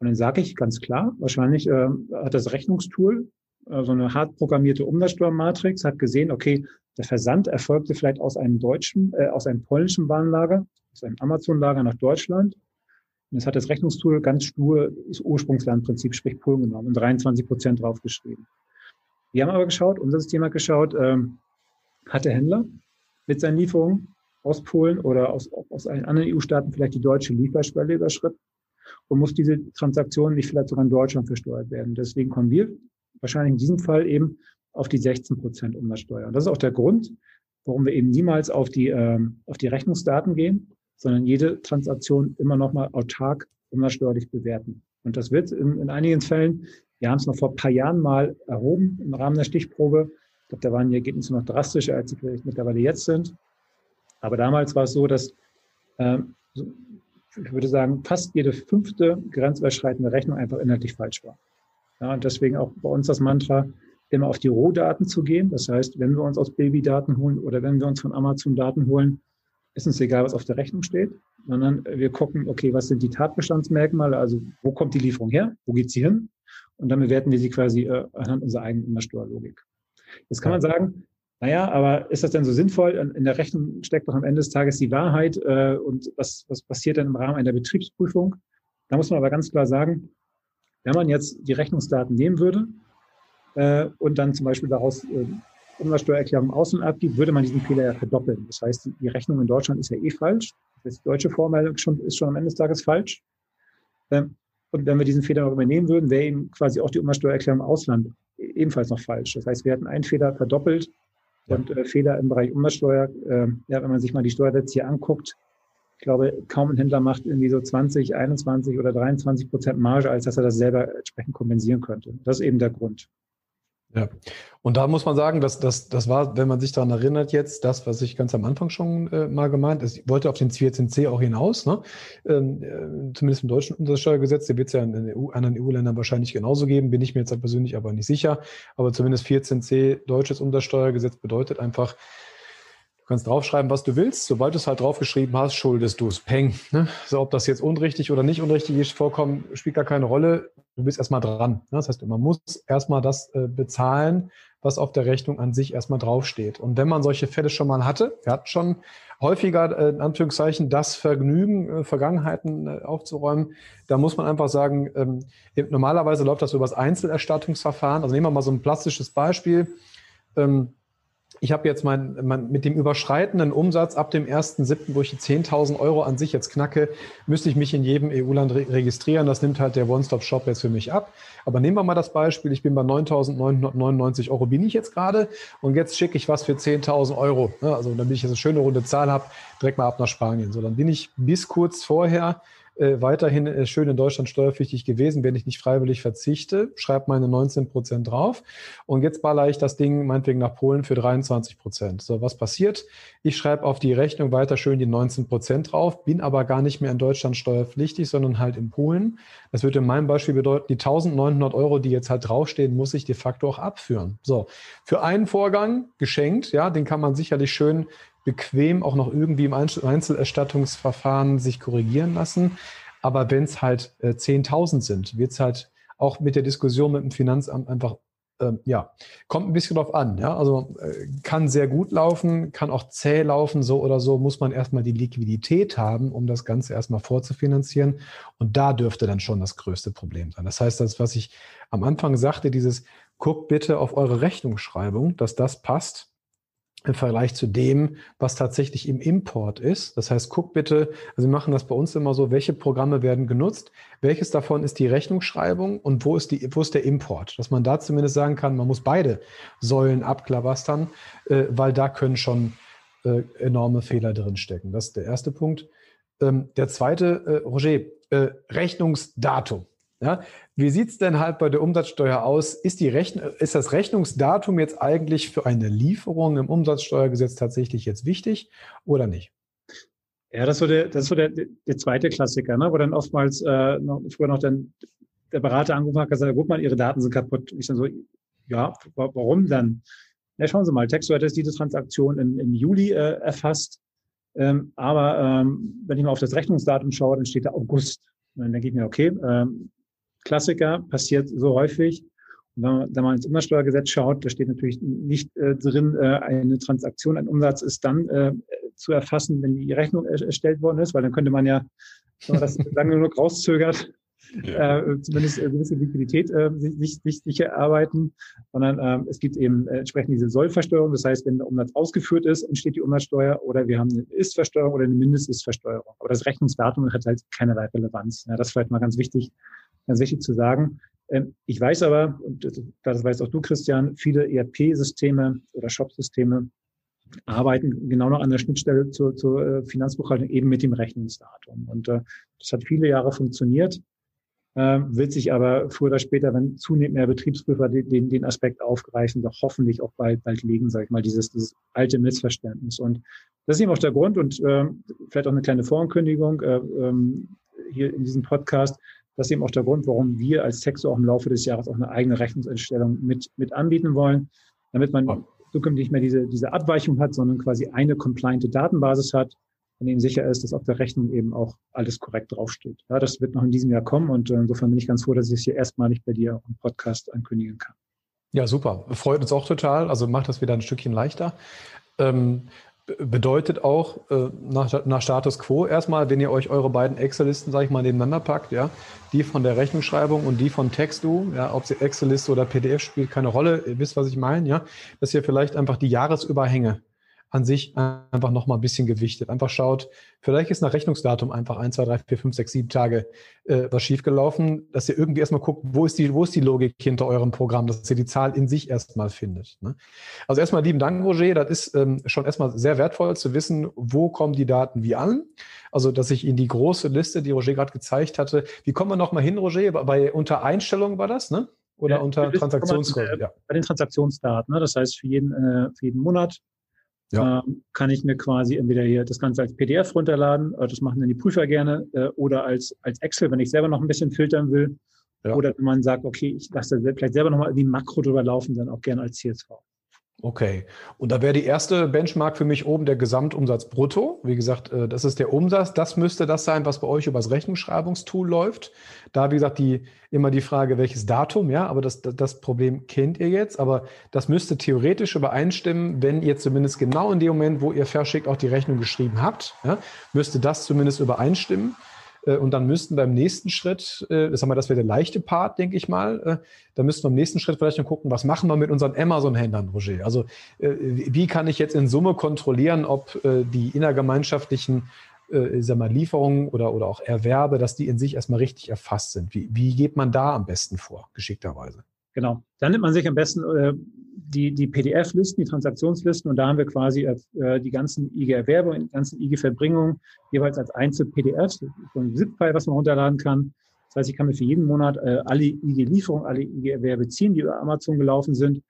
Und dann sage ich ganz klar, wahrscheinlich äh, hat das Rechnungstool äh, so eine hart programmierte Umsatzsteuermatrix, hat gesehen, okay, der Versand erfolgte vielleicht aus einem deutschen, äh, aus einem polnischen Warenlager, aus einem Amazon-Lager nach Deutschland. Und das hat das Rechnungstool ganz stur das Ursprungslandprinzip, sprich Polen genommen und 23 Prozent draufgeschrieben. Wir haben aber geschaut, unser System hat geschaut, ähm, hat der Händler mit seinen Lieferungen aus Polen oder aus, aus allen anderen EU-Staaten vielleicht die deutsche Lieferschwelle überschritten und muss diese Transaktion nicht vielleicht sogar in Deutschland versteuert werden. Deswegen kommen wir wahrscheinlich in diesem Fall eben auf die 16 Prozent Umsatzsteuer. Und das ist auch der Grund, warum wir eben niemals auf die, ähm, auf die Rechnungsdaten gehen, sondern jede Transaktion immer nochmal autark umsatzsteuerlich bewerten. Und das wird in, in einigen Fällen, wir haben es noch vor ein paar Jahren mal erhoben im Rahmen der Stichprobe. Ich glaube, da waren die Ergebnisse noch drastischer, als sie vielleicht mittlerweile jetzt sind. Aber damals war es so, dass ähm, ich würde sagen, fast jede fünfte grenzüberschreitende Rechnung einfach inhaltlich falsch war. Ja, und deswegen auch bei uns das Mantra, immer auf die Rohdaten zu gehen. Das heißt, wenn wir uns aus Babydaten holen oder wenn wir uns von Amazon Daten holen, ist uns egal, was auf der Rechnung steht, sondern wir gucken, okay, was sind die Tatbestandsmerkmale, also wo kommt die Lieferung her, wo geht sie hin? Und dann bewerten wir sie quasi äh, anhand unserer eigenen Umsatzsteuerlogik. Jetzt kann man sagen, naja, aber ist das denn so sinnvoll? In der Rechnung steckt doch am Ende des Tages die Wahrheit. Äh, und was, was passiert denn im Rahmen einer Betriebsprüfung? Da muss man aber ganz klar sagen, wenn man jetzt die Rechnungsdaten nehmen würde äh, und dann zum Beispiel daraus äh, Umsatzsteuererklärung außen abgibt, würde man diesen Fehler ja verdoppeln. Das heißt, die Rechnung in Deutschland ist ja eh falsch. Die deutsche Vormeldung schon, ist schon am Ende des Tages falsch. Ähm, und wenn wir diesen Fehler noch übernehmen würden, wäre eben quasi auch die Umsatzsteuererklärung im Ausland ebenfalls noch falsch. Das heißt, wir hätten einen Fehler verdoppelt und äh, Fehler im Bereich Umsatzsteuer, äh, ja, wenn man sich mal die Steuersätze hier anguckt, ich glaube, kaum ein Händler macht irgendwie so 20, 21 oder 23 Prozent Marge, als dass er das selber entsprechend kompensieren könnte. Das ist eben der Grund. Ja, und da muss man sagen, dass das, das war, wenn man sich daran erinnert jetzt, das, was ich ganz am Anfang schon äh, mal gemeint, ist, ich wollte auf den 14c auch hinaus, ne? Ähm, äh, zumindest im deutschen Umsatzsteuergesetz, der wird es ja in den EU, anderen EU-Ländern wahrscheinlich genauso geben, bin ich mir jetzt persönlich aber nicht sicher, aber zumindest 14c deutsches Umsatzsteuergesetz bedeutet einfach, kannst draufschreiben, was du willst. Sobald du es halt draufgeschrieben hast, schuldest du es. Peng. Ne? So, ob das jetzt unrichtig oder nicht unrichtig ist, vorkommen, spielt gar keine Rolle. Du bist erstmal dran. Ne? Das heißt, man muss erstmal das äh, bezahlen, was auf der Rechnung an sich erstmal draufsteht. Und wenn man solche Fälle schon mal hatte, wir hatten schon häufiger, äh, in Anführungszeichen, das Vergnügen, äh, Vergangenheiten aufzuräumen, da muss man einfach sagen, ähm, normalerweise läuft das über das Einzelerstattungsverfahren. Also nehmen wir mal so ein plastisches Beispiel. Ähm, ich habe jetzt mein, mein, mit dem überschreitenden Umsatz ab dem 1.7., wo ich die 10.000 Euro an sich jetzt knacke, müsste ich mich in jedem EU-Land re registrieren. Das nimmt halt der One-Stop-Shop jetzt für mich ab. Aber nehmen wir mal das Beispiel, ich bin bei 9.999 Euro bin ich jetzt gerade und jetzt schicke ich was für 10.000 Euro. Also damit ich jetzt eine schöne runde Zahl habe, direkt mal ab nach Spanien. So, dann bin ich bis kurz vorher äh, weiterhin äh, schön in Deutschland steuerpflichtig gewesen, wenn ich nicht freiwillig verzichte, schreibe meine 19 Prozent drauf und jetzt baller ich das Ding meinetwegen nach Polen für 23 Prozent. So, was passiert? Ich schreibe auf die Rechnung weiter schön die 19 Prozent drauf, bin aber gar nicht mehr in Deutschland steuerpflichtig, sondern halt in Polen. Das würde in meinem Beispiel bedeuten, die 1900 Euro, die jetzt halt draufstehen, muss ich de facto auch abführen. So, für einen Vorgang geschenkt, ja, den kann man sicherlich schön bequem auch noch irgendwie im Einzelerstattungsverfahren sich korrigieren lassen. Aber wenn es halt äh, 10.000 sind, wird es halt auch mit der Diskussion mit dem Finanzamt einfach Ähm, ja, kommt ein bisschen drauf an. Ja? Also äh, kann sehr gut laufen, kann auch zäh laufen, so oder so muss man erstmal die Liquidität haben, um das Ganze erstmal vorzufinanzieren. Und da dürfte dann schon das größte Problem sein. Das heißt, das, was ich am Anfang sagte, dieses guckt bitte auf eure Rechnungsschreibung, dass das passt im Vergleich zu dem, was tatsächlich im Import ist. Das heißt, guck bitte, also wir machen das bei uns immer so, welche Programme werden genutzt, welches davon ist die Rechnungsschreibung und wo ist, die, wo ist der Import? Dass man da zumindest sagen kann, man muss beide Säulen abklabastern, äh, weil da können schon äh, enorme Fehler drinstecken. Das ist der erste Punkt. Ähm, der zweite, äh, Roger, äh, Rechnungsdatum. Ja, wie sieht's denn halt bei der Umsatzsteuer aus? Ist, die Rechn ist das Rechnungsdatum jetzt eigentlich für eine Lieferung im Umsatzsteuergesetz tatsächlich jetzt wichtig oder nicht? Ja, das ist so der, das ist so der, der zweite Klassiker, ne? wo dann oftmals äh, noch, früher noch dann der Berater angerufen hat und gesagt, guck mal, Ihre Daten sind kaputt. Ich dann so, ja, warum dann? Ja, schauen Sie mal, Textwort ist diese Transaktion im, im Juli äh, erfasst. Ähm, aber ähm, wenn ich mal auf das Rechnungsdatum schaue, dann steht da August. Und dann denke ich mir, okay, ähm, Klassiker, passiert so häufig. Und wenn man, wenn man ins Umsatzsteuergesetz schaut, da steht natürlich nicht äh, drin, äh, eine Transaktion, ein Umsatz ist dann äh, zu erfassen, wenn die Rechnung erstellt worden ist, weil dann könnte man ja, wenn man das *laughs* lange genug rauszögert, ja. äh, zumindest eine gewisse Liquidität äh, sich, sich, sich erarbeiten, sondern äh, es gibt eben äh, entsprechend diese Sollversteuerung. Das heißt, wenn der Umsatz ausgeführt ist, entsteht die Umsatzsteuer oder wir haben eine Ist-Versteuerung oder eine Mindest-Ist-Versteuerung. Aber das Rechnungsdatum hat halt keinerlei Relevanz. Ja, das ist vielleicht mal ganz wichtig, ganz wichtig zu sagen. Ähm, ich weiß aber, und das weißt auch du, Christian, viele ERP-Systeme oder Shop-Systeme arbeiten genau noch an der Schnittstelle zur, zur äh, Finanzbuchhaltung eben mit dem Rechnungsdatum. Und äh, das hat viele Jahre funktioniert, äh, wird sich aber früher oder später, wenn zunehmend mehr Betriebsprüfer den, den Aspekt aufgreifen, doch hoffentlich auch bald, bald legen, sage ich mal, dieses, dieses alte Missverständnis. Und das ist eben auch der Grund und äh, vielleicht auch eine kleine Vorankündigung äh, ähm, hier in diesem Podcast. Das ist eben auch der Grund, warum wir als Texo auch im Laufe des Jahres auch eine eigene Rechnungseinstellung mit, mit anbieten wollen, damit man zukünftig nicht mehr diese, diese Abweichung hat, sondern quasi eine compliante Datenbasis hat, an dem sicher ist, dass auf der Rechnung eben auch alles korrekt draufsteht. Ja, das wird noch in diesem Jahr kommen und äh, insofern bin ich ganz froh, dass ich es hier erstmalig bei dir im Podcast ankündigen kann. Ja, super. Freut uns auch total. Also macht das wieder ein Stückchen leichter. Ähm, bedeutet auch äh, nach, nach, Status Quo erstmal, wenn ihr euch eure beiden Excel-Listen, sage ich mal, nebeneinander packt, ja, die von der Rechnungsschreibung und die von Textu, ja, ob sie Excel-Liste oder PDF spielt keine Rolle, ihr wisst, was ich meine, ja, dass ihr vielleicht einfach die Jahresüberhänge an sich einfach noch mal ein bisschen gewichtet. Einfach schaut, vielleicht ist nach Rechnungsdatum einfach ein, zwei, drei, vier, fünf, sechs, sieben Tage äh, was schiefgelaufen, dass ihr irgendwie erstmal guckt, wo ist die, wo ist die Logik hinter eurem Programm, dass ihr die Zahl in sich erstmal findet. Ne? Also erstmal lieben Dank, Roger. Das ist ähm, schon erstmal sehr wertvoll zu wissen, wo kommen die Daten wie an. Also, dass ich in die große Liste, die Roger gerade gezeigt hatte, wie kommen wir noch mal hin, Roger? Bei unter Einstellungen war das, ne? Oder ja, unter Transaktionsdaten? Ja. Bei den Transaktionsdaten. Ne? Das heißt, für jeden, äh, für jeden Monat ja. ähm, kann ich mir quasi entweder hier das Ganze als PDF runterladen, äh, das machen dann die Prüfer gerne, äh, oder als, als Excel, wenn ich selber noch ein bisschen filtern will. Ja. Oder wenn man sagt, okay, ich lasse vielleicht selber nochmal wie ein Makro drüber laufen, dann auch gerne als CSV. Okay. Und da wäre die erste Benchmark für mich oben der Gesamtumsatz brutto. Wie gesagt, äh, das ist der Umsatz. Das müsste das sein, was bei euch übers Rechnungsschreibungstool läuft. Da, wie gesagt, die, immer die Frage, welches Datum, ja, aber das, das Problem kennt ihr jetzt. Aber das müsste theoretisch übereinstimmen, wenn ihr zumindest genau in dem Moment, wo ihr verschickt, auch die Rechnung geschrieben habt, ja, müsste das zumindest übereinstimmen. Äh, und dann müssten beim nächsten Schritt, äh, das, haben wir, das wäre der leichte Part, denke ich mal, äh, da müssten wir im nächsten Schritt vielleicht noch gucken, was machen wir mit unseren Amazon-Händlern, Roger? Also wie kann ich jetzt in Summe kontrollieren, ob die innergemeinschaftlichen ich sag Lieferungen oder, oder auch Erwerbe, dass die in sich erstmal richtig erfasst sind. Wie, wie geht man da am besten vor, geschickterweise? Genau. Dann nimmt man sich am besten äh, die, die PDF-Listen, die Transaktionslisten und da haben wir quasi äh, die ganzen IG-Erwerbe und die ganzen IG-Verbringungen jeweils als Einzel-PDFs, so ein ZIP-File, was man runterladen kann. Das heißt, ich kann mir für jeden Monat äh, alle IG-Lieferungen, alle IG-Erwerbe ziehen, die über Amazon gelaufen sind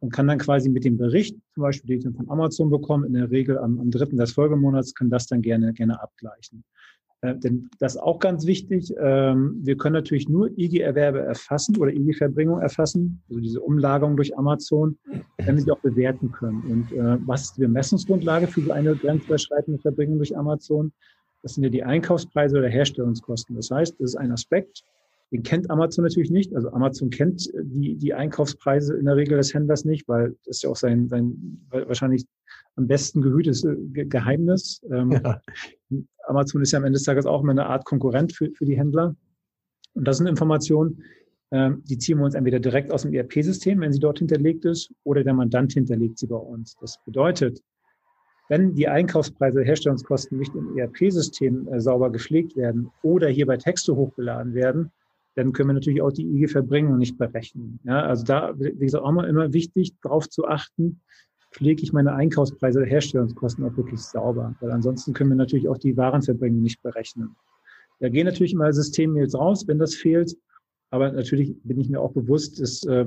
und kann dann quasi mit dem Bericht, zum Beispiel, den ich dann von Amazon bekomme, in der Regel am, am dritten des Folgemonats, kann das dann gerne, gerne abgleichen. Äh, denn das ist auch ganz wichtig. Ähm, wir können natürlich nur IG-Erwerbe erfassen oder IG-Verbringung erfassen, also diese Umlagerung durch Amazon, wenn wir sie auch bewerten können. Und äh, was ist die Bemessungsgrundlage für so eine grenzüberschreitende Verbringung durch Amazon? Das sind ja die Einkaufspreise oder Herstellungskosten. Das heißt, das ist ein Aspekt, Den kennt Amazon natürlich nicht. Also Amazon kennt die, die Einkaufspreise in der Regel des Händlers nicht, weil das ist ja auch sein, sein wahrscheinlich am besten gehütetes äh, Geheimnis. Ähm, ja. Amazon ist ja am Ende des Tages auch immer eine Art Konkurrent für, für die Händler. Und das sind Informationen, ähm, die ziehen wir uns entweder direkt aus dem ERP-System, wenn sie dort hinterlegt ist, oder der Mandant hinterlegt sie bei uns. Das bedeutet, wenn die Einkaufspreise, Herstellungskosten nicht im ERP-System äh, sauber gepflegt werden oder hier bei Texte hochgeladen werden, dann können wir natürlich auch die IG-Verbringung nicht berechnen. Ja, also da, wie gesagt, auch mal immer wichtig, darauf zu achten, pflege ich meine Einkaufspreise Herstellungskosten auch wirklich sauber, weil ansonsten können wir natürlich auch die Warenverbringung nicht berechnen. Da gehen natürlich immer Systemmails raus, wenn das fehlt. Aber natürlich bin ich mir auch bewusst, dass äh,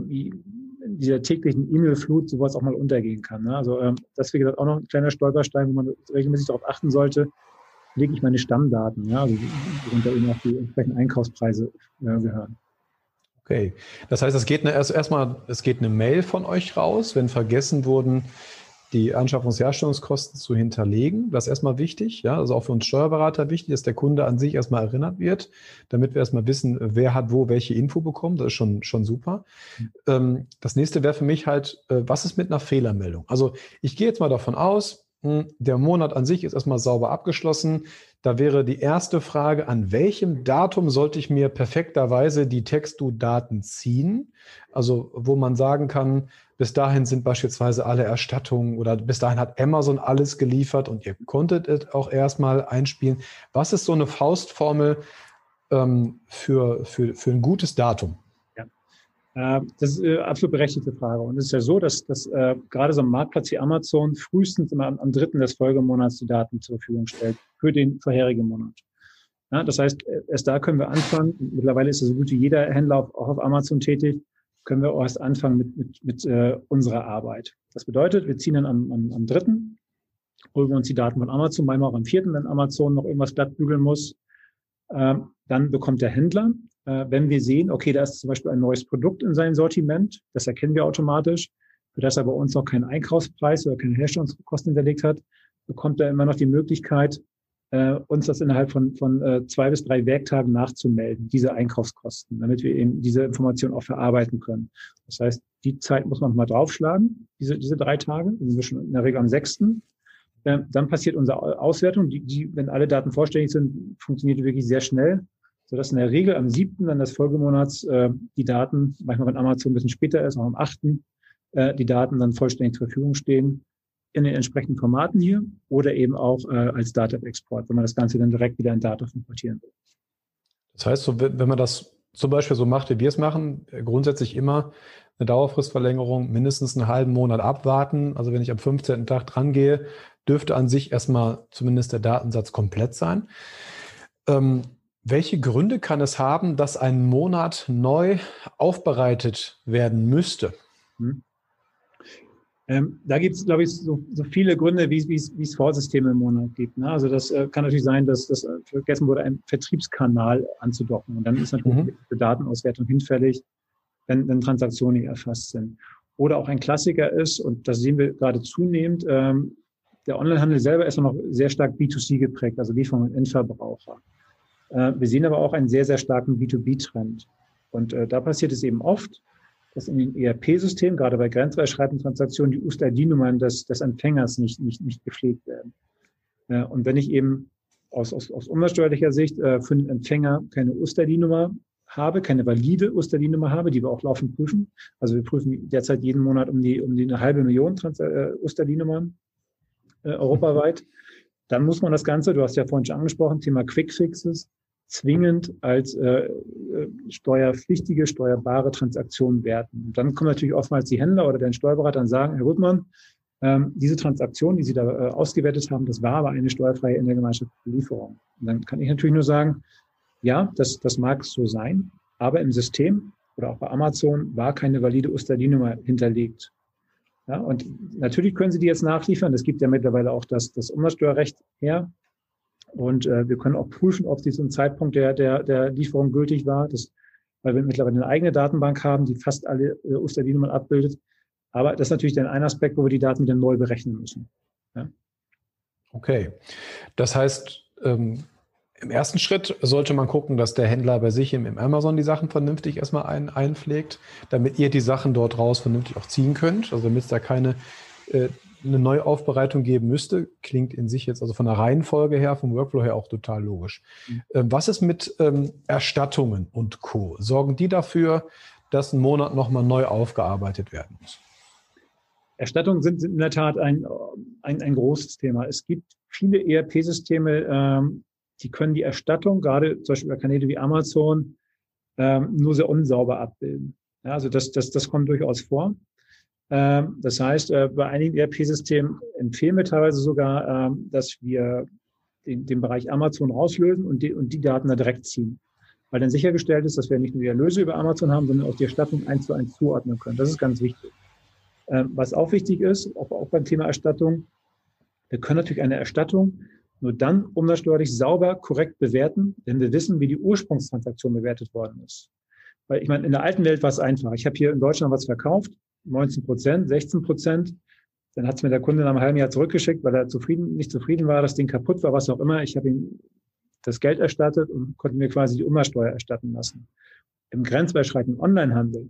dieser täglichen E-Mail-Flut sowas auch mal untergehen kann. Ne? Also ähm, das wäre auch noch ein kleiner Stolperstein, wo man regelmäßig darauf achten sollte, lege ich meine Stammdaten, ja, also worunter eben auch die entsprechenden Einkaufspreise äh, gehören. Okay, das heißt, es geht eine, erst erstmal, es geht eine Mail von euch raus, wenn vergessen wurden, die Anschaffungsherstellungskosten zu hinterlegen. Das ist erstmal wichtig, ja, also auch für uns Steuerberater wichtig, dass der Kunde an sich erstmal erinnert wird, damit wir erstmal wissen, wer hat wo welche Info bekommen. Das ist schon, schon super. Mhm. das nächste wäre für mich halt, äh, was ist mit einer Fehlermeldung? Also ich gehe jetzt mal davon aus, der Monat an sich ist erstmal sauber abgeschlossen. Da wäre die erste Frage, an welchem Datum sollte ich mir perfekterweise die Textu-Daten ziehen? Also wo man sagen kann, bis dahin sind beispielsweise alle Erstattungen oder bis dahin hat Amazon alles geliefert und ihr konntet es auch erstmal einspielen. Was ist so eine Faustformel ähm, für, für, für ein gutes Datum? Äh, das ist eine absolut berechtigte Frage. Und es ist ja so, dass, dass äh, gerade so ein Marktplatz wie Amazon frühestens immer am, am dritten des Folgemonats die Daten zur Verfügung stellt für den vorherigen Monat. Ja, das heißt, erst da können wir anfangen. Mittlerweile ist so gut wie jeder Händler auch auf Amazon tätig. Können wir auch erst anfangen mit, mit, mit äh, unserer Arbeit. Das bedeutet, wir ziehen dann am, am, am dritten, holen wir uns die Daten von Amazon, manchmal auch am vierten, wenn Amazon noch irgendwas glatt bügeln muss. Ähm, dann bekommt der Händler äh, wenn wir sehen, okay, da ist zum Beispiel ein neues Produkt in seinem Sortiment, das erkennen wir automatisch, für das er bei uns noch keinen Einkaufspreis oder keine Herstellungskosten hinterlegt hat, bekommt er immer noch die Möglichkeit, äh, uns das innerhalb von, von äh, zwei bis drei Werktagen nachzumelden, diese Einkaufskosten, damit wir eben diese Information auch verarbeiten können. Das heißt, die Zeit muss man mal draufschlagen, diese, diese drei Tage, sind wir schon in der Regel am sechsten. Äh, dann passiert unsere Auswertung, die, die, wenn alle Daten vollständig sind, funktioniert wirklich sehr schnell sodass in der Regel am siebten dann des Folgemonats äh, die Daten, manchmal wenn Amazon ein bisschen später ist, auch am achten, äh, die Daten dann vollständig zur Verfügung stehen in den entsprechenden Formaten hier oder eben auch äh, als Data-Export, wenn man das Ganze dann direkt wieder in Data importieren will. Das heißt, so, wenn man das zum Beispiel so macht, wie wir es machen, äh, grundsätzlich immer eine Dauerfristverlängerung mindestens einen halben Monat abwarten. Also wenn ich am 15. Tag dran gehe, dürfte an sich erstmal zumindest der Datensatz komplett sein. Ähm, welche Gründe kann es haben, dass ein Monat neu aufbereitet werden müsste? Hm. Ähm, da gibt es, glaube ich, so, so, viele Gründe, wie es Vorsysteme im Monat gibt. Ne? Also das äh, kann natürlich sein, dass das äh, vergessen wurde, einen Vertriebskanal anzudocken. Und dann ist natürlich mhm. die Datenauswertung hinfällig, wenn, wenn Transaktionen erfasst sind. Oder auch ein Klassiker ist, und das sehen wir gerade zunehmend, ähm, der Onlinehandel selber ist noch sehr stark B2C geprägt, also Lieferung an Endverbraucher. Äh, wir sehen aber auch einen sehr, sehr starken B2B-Trend. Und äh, da passiert es eben oft, dass in den ERP-Systemen, gerade bei grenzüberschreitenden Transaktionen, die UST-ID-Nummern des, des Empfängers nicht, nicht, nicht gepflegt werden. Äh, und wenn ich eben aus, aus, aus umsatzsteuerlicher Sicht für den Empfänger keine UST-ID-Nummer habe, keine valide UST-ID-Nummer habe, die wir auch laufend prüfen. Also wir prüfen derzeit jeden Monat um die, um die eine halbe Million Trans äh, UST-ID-Nummern äh, europaweit. Dann muss man das Ganze, du hast ja vorhin schon angesprochen, Thema Quick Fixes, zwingend als äh, äh, steuerpflichtige, steuerbare Transaktion werten. Und dann kommen natürlich oftmals die Händler oder der Steuerberater und sagen, Herr Gutmann, ähm, diese Transaktion, die Sie da äh, ausgewertet haben, das war aber eine steuerfreie intergemeinschaftliche Lieferung. Und dann kann ich natürlich nur sagen, ja, das, das mag so sein, aber im System oder auch bei Amazon war keine valide USTAD-Nummer hinterlegt. Ja, und natürlich können Sie die jetzt nachliefern. Es gibt ja mittlerweile auch das, das Umsatzsteuerrecht her. Und äh, wir können auch prüfen, ob sie zum Zeitpunkt der, der, der Lieferung gültig war, das, weil wir mittlerweile eine eigene Datenbank haben, die fast alle äh, Osterlinummern abbildet. Aber das ist natürlich dann ein Aspekt, wo wir die Daten wieder neu berechnen müssen. Ja. Okay. Das heißt, ähm, Im ersten Schritt sollte man gucken, dass der Händler bei sich im, im Amazon die Sachen vernünftig erstmal ein, einpflegt, damit ihr die Sachen dort raus vernünftig auch ziehen könnt. Also damit es da keine äh, eine Neuaufbereitung geben müsste, klingt in sich jetzt also von der Reihenfolge her, vom Workflow her auch total logisch. Mhm. Ähm, was ist mit ähm, Erstattungen und Co? Sorgen die dafür, dass ein Monat nochmal neu aufgearbeitet werden muss? Erstattungen sind, sind in der Tat ein, ein, ein großes Thema. Es gibt viele ERP-Systeme, ähm, die können die Erstattung, gerade zum Beispiel bei Kanäle wie Amazon, ähm, nur sehr unsauber abbilden. Ja, also das, das, das kommt durchaus vor. Ähm, das heißt, äh, bei einigen ERP-Systemen empfehlen wir teilweise sogar, ähm, dass wir den, den Bereich Amazon rauslösen und die, und die Daten da direkt ziehen. Weil dann sichergestellt ist, dass wir nicht nur die Erlöse über Amazon haben, sondern auch die Erstattung eins zu eins zuordnen können. Das ist ganz wichtig. Ähm, was auch wichtig ist, auch, auch beim Thema Erstattung, wir können natürlich eine Erstattung nur dann umsatzsteuerlich sauber, korrekt bewerten, wenn wir wissen, wie die Ursprungstransaktion bewertet worden ist. Weil ich meine, in der alten Welt war es einfach. Ich habe hier in Deutschland was verkauft, 19 Prozent, 16 Prozent. Dann hat es mir der Kunde nach einem halben Jahr zurückgeschickt, weil er zufrieden, nicht zufrieden war, das Ding kaputt war, was auch immer. Ich habe ihm das Geld erstattet und konnte mir quasi die Umsatzsteuer erstatten lassen. Im grenzüberschreitenden Onlinehandel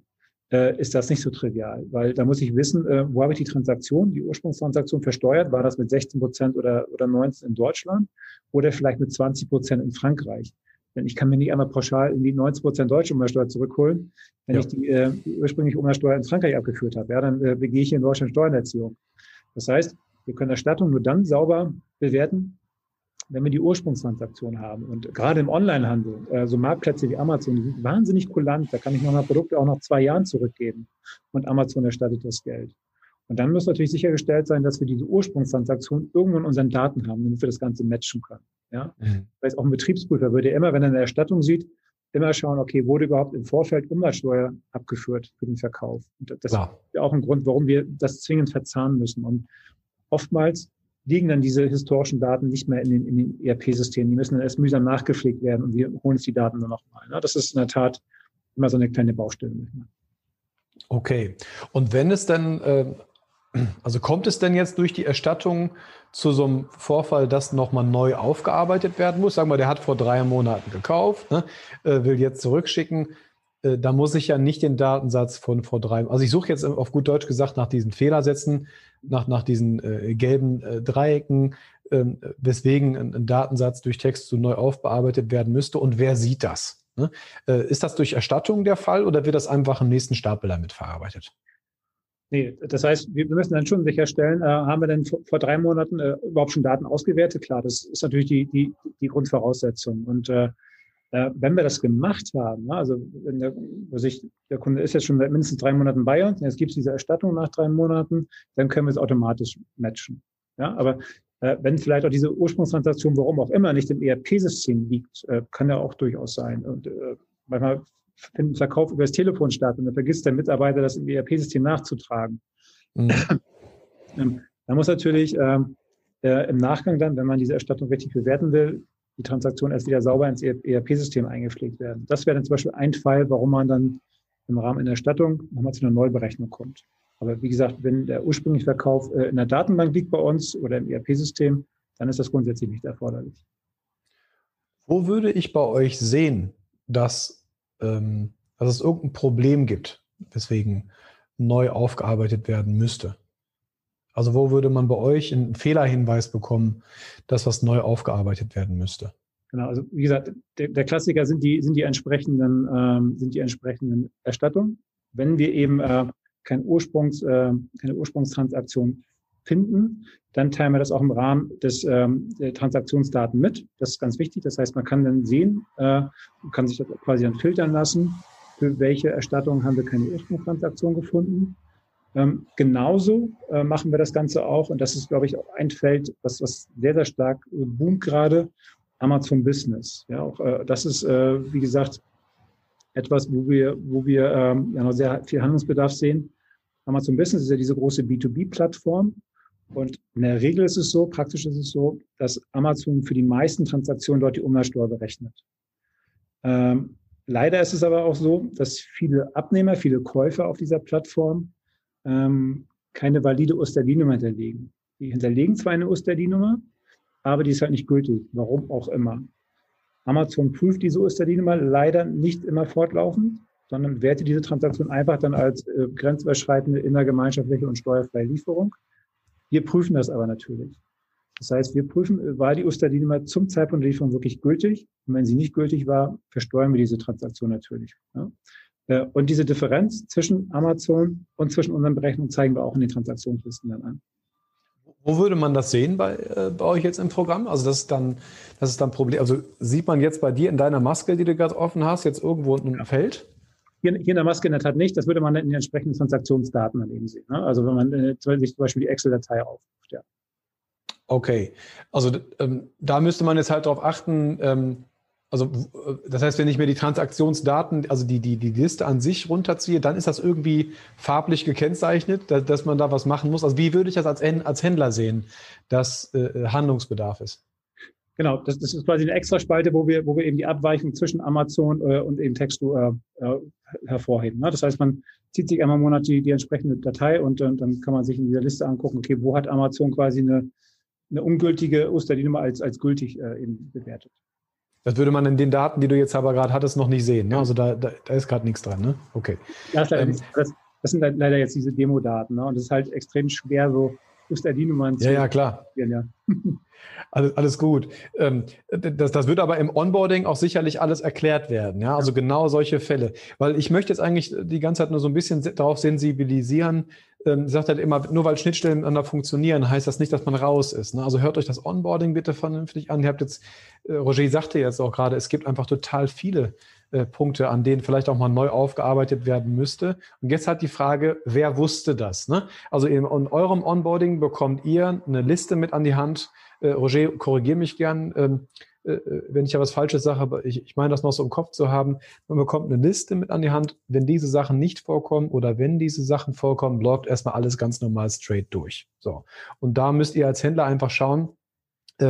äh, ist das nicht so trivial, weil da muss ich wissen, äh, wo habe ich die Transaktion, die Ursprungstransaktion versteuert? War das mit 16 Prozent oder, oder 19 in Deutschland oder vielleicht mit 20 Prozent in Frankreich? Denn ich kann mir nicht einmal pauschal in die 90 Prozent deutsche Umsatzsteuer zurückholen, wenn ja. ich die, äh, ursprüngliche Umsatzsteuer in Frankreich abgeführt habe. Ja, dann äh, begehe ich hier in Deutschland Steuererziehung. Das heißt, wir können Erstattung nur dann sauber bewerten, wenn wir die Ursprungstransaktion haben. Und gerade im Onlinehandel, äh, so Marktplätze wie Amazon, die sind wahnsinnig kulant. Da kann ich nochmal Produkte auch nach zwei Jahren zurückgeben und Amazon erstattet das Geld. Und dann muss natürlich sichergestellt sein, dass wir diese Ursprungstransaktion irgendwo in unseren Daten haben, damit wir das Ganze matchen können. Ja? Mhm. Das heißt, auch ein Betriebsprüfer würde immer, wenn er eine Erstattung sieht, immer schauen, okay, wurde überhaupt im Vorfeld Umsatzsteuer abgeführt für den Verkauf? Und das Klar. ist auch ein Grund, warum wir das zwingend verzahnen müssen. Und oftmals liegen dann diese historischen Daten nicht mehr in den, in den ERP-Systemen. Die müssen dann erst mühsam nachgepflegt werden und wir holen uns die Daten dann nochmal. Ne? Das ist in der Tat immer so eine kleine Baustelle. Okay. Und wenn es dann äh, also kommt es denn jetzt durch die Erstattung zu so einem Vorfall, dass nochmal neu aufgearbeitet werden muss? Sagen wir, der hat vor drei Monaten gekauft, ne, äh, will jetzt zurückschicken. Äh, da muss ich ja nicht den Datensatz von vor drei. Also ich suche jetzt auf gut Deutsch gesagt nach diesen Fehlersätzen, nach, nach diesen äh, gelben äh, Dreiecken, ähm, weswegen ein, ein, Datensatz durch Text so neu aufbearbeitet werden müsste. Und wer sieht das? Ne? Äh, ist das durch Erstattung der Fall oder wird das einfach im nächsten Stapel damit verarbeitet? Nee, das heißt, wir müssen dann schon sicherstellen, äh, haben wir denn vor, vor drei Monaten äh, überhaupt schon Daten ausgewertet? Klar, das ist natürlich die, die, die Grundvoraussetzung. Und äh, äh, wenn wir das gemacht haben, ne, also wenn der, was ich, der Kunde ist jetzt schon seit mindestens drei Monaten bei uns, jetzt gibt es diese Erstattung nach drei Monaten, dann können wir es automatisch matchen. Ja, aber äh, wenn vielleicht auch diese Ursprungstransaktion, warum auch immer, nicht im ERP-System liegt, äh, kann ja auch durchaus sein. Und äh, manchmal findet Verkauf über das Telefon statt und dann vergisst der Mitarbeiter, das im ERP-System nachzutragen. Mhm. *clears throat* Ähm, da muss natürlich ähm, äh, im Nachgang dann, wenn man diese Erstattung richtig bewerten will, die Transaktion erst wieder sauber ins ERP-System eingepflegt werden. Das wäre dann zum Beispiel ein Fall, warum man dann im Rahmen einer Erstattung nochmal zu einer Neuberechnung kommt. Aber wie gesagt, wenn der ursprüngliche Verkauf äh, in der Datenbank liegt bei uns oder im ERP-System, dann ist das grundsätzlich nicht erforderlich. Wo würde ich bei euch sehen, dass ähm, dass es irgendein Problem gibt, weswegen neu aufgearbeitet werden müsste. Also wo würde man bei euch einen Fehlerhinweis bekommen, dass was neu aufgearbeitet werden müsste? Genau, also wie gesagt, der, der Klassiker sind die, sind die entsprechenden, ähm, sind die entsprechenden Erstattungen. Wenn wir eben äh, kein Ursprungs, äh, keine Ursprungstransaktion finden, dann teilen wir das auch im Rahmen des ähm, Transaktionsdaten mit. Das ist ganz wichtig. Das heißt, man kann dann sehen, äh, kann sich das quasi dann filtern lassen, für welche Erstattungen haben wir keine Ursprungstransaktion gefunden. Ähm, genauso äh, machen wir das Ganze auch, und das ist, glaube ich, auch ein Feld, was, was sehr, sehr stark boomt gerade, Amazon Business. Ja, auch, äh, das ist, äh, wie gesagt, etwas, wo wir, wo wir ähm, ja noch sehr viel Handlungsbedarf sehen. Amazon Business ist ja diese große B2B-Plattform, und in der Regel ist es so, praktisch ist es so, dass Amazon für die meisten Transaktionen dort die Umsatzsteuer berechnet. Ähm, leider ist es aber auch so, dass viele Abnehmer, viele Käufer auf dieser Plattform ähm, keine valide Osterdi-Nummer hinterlegen. Die hinterlegen zwar eine Osterdi-Nummer, aber die ist halt nicht gültig, warum auch immer. Amazon prüft diese Osterdienummer leider nicht immer fortlaufend, sondern wertet diese Transaktion einfach dann als äh, grenzüberschreitende innergemeinschaftliche und steuerfreie Lieferung. Wir prüfen das aber natürlich. Das heißt, wir prüfen, war die Osterdienummer zum Zeitpunkt der Lieferung wirklich gültig? Und wenn sie nicht gültig war, versteuern wir diese Transaktion natürlich. Ja? Äh, und diese Differenz zwischen Amazon und zwischen unseren Berechnungen zeigen wir auch in den Transaktionslisten dann an. Wo würde man das sehen bei, äh, bei euch jetzt im Programm? Also das ist dann, das ist dann Problem. Also sieht man jetzt bei dir in deiner Maske, die du gerade offen hast, jetzt irgendwo ein ja. Feld? Hier, hier in der Maske in der Tat nicht. Das würde man in den entsprechenden Transaktionsdaten dann eben sehen. Ne? Also wenn man äh, sich zum Beispiel die Excel-Datei aufruft. Ja. Okay, also ähm, da müsste man jetzt halt darauf achten, ähm, also äh, das heißt, wenn ich mir die Transaktionsdaten, also die, die, die Liste an sich runterziehe, dann ist das irgendwie farblich gekennzeichnet, dass, dass man da was machen muss. Also wie würde ich das als, als Händler sehen, dass äh, Handlungsbedarf ist? Genau, das, das ist quasi eine extra Spalte, wo wir, wo wir eben die Abweichung zwischen Amazon äh, und eben Textu äh, äh, hervorheben. Ne? Das heißt, man zieht sich einmal im Monat die, die entsprechende Datei und, und dann kann man sich in dieser Liste angucken, okay, wo hat Amazon quasi eine, eine ungültige Osterdienummer als, als gültig äh, eben bewertet. Das würde man in den Daten, die du jetzt aber gerade hattest, noch nicht sehen. Ne? Also da, da, da ist gerade nichts dran. Ne? Okay. Das, ähm, das, das, sind leider jetzt diese Demo-Daten. Ne? Und es ist halt extrem schwer, so Osterdiennummern zu. Ja, ja, klar. Ja. *laughs* Alles, alles gut. Ähm, das, das wird aber im Onboarding auch sicherlich alles erklärt werden. Ja, also genau solche Fälle. Weil ich möchte jetzt eigentlich die ganze Zeit nur so ein bisschen darauf sensibilisieren. Ähm, sagt halt immer, nur weil Schnittstellen miteinander funktionieren, heißt das nicht, dass man raus ist. Ne? Also hört euch das Onboarding bitte vernünftig an. Ihr habt jetzt, äh, Roger sagte jetzt auch gerade, es gibt einfach total viele äh, Punkte, an denen vielleicht auch mal neu aufgearbeitet werden müsste. Und jetzt hat die Frage, wer wusste das? Ne? Also in, in eurem Onboarding bekommt ihr eine Liste mit an die Hand, äh, Roger, korrigiere mich gern, ähm, äh, äh, wenn ich ja was Falsches sage, aber ich, ich meine das noch so im Kopf zu haben. Man bekommt eine Liste mit an die Hand. Wenn diese Sachen nicht vorkommen oder wenn diese Sachen vorkommen, läuft erstmal alles ganz normal straight durch. So. Und da müsst ihr als Händler einfach schauen,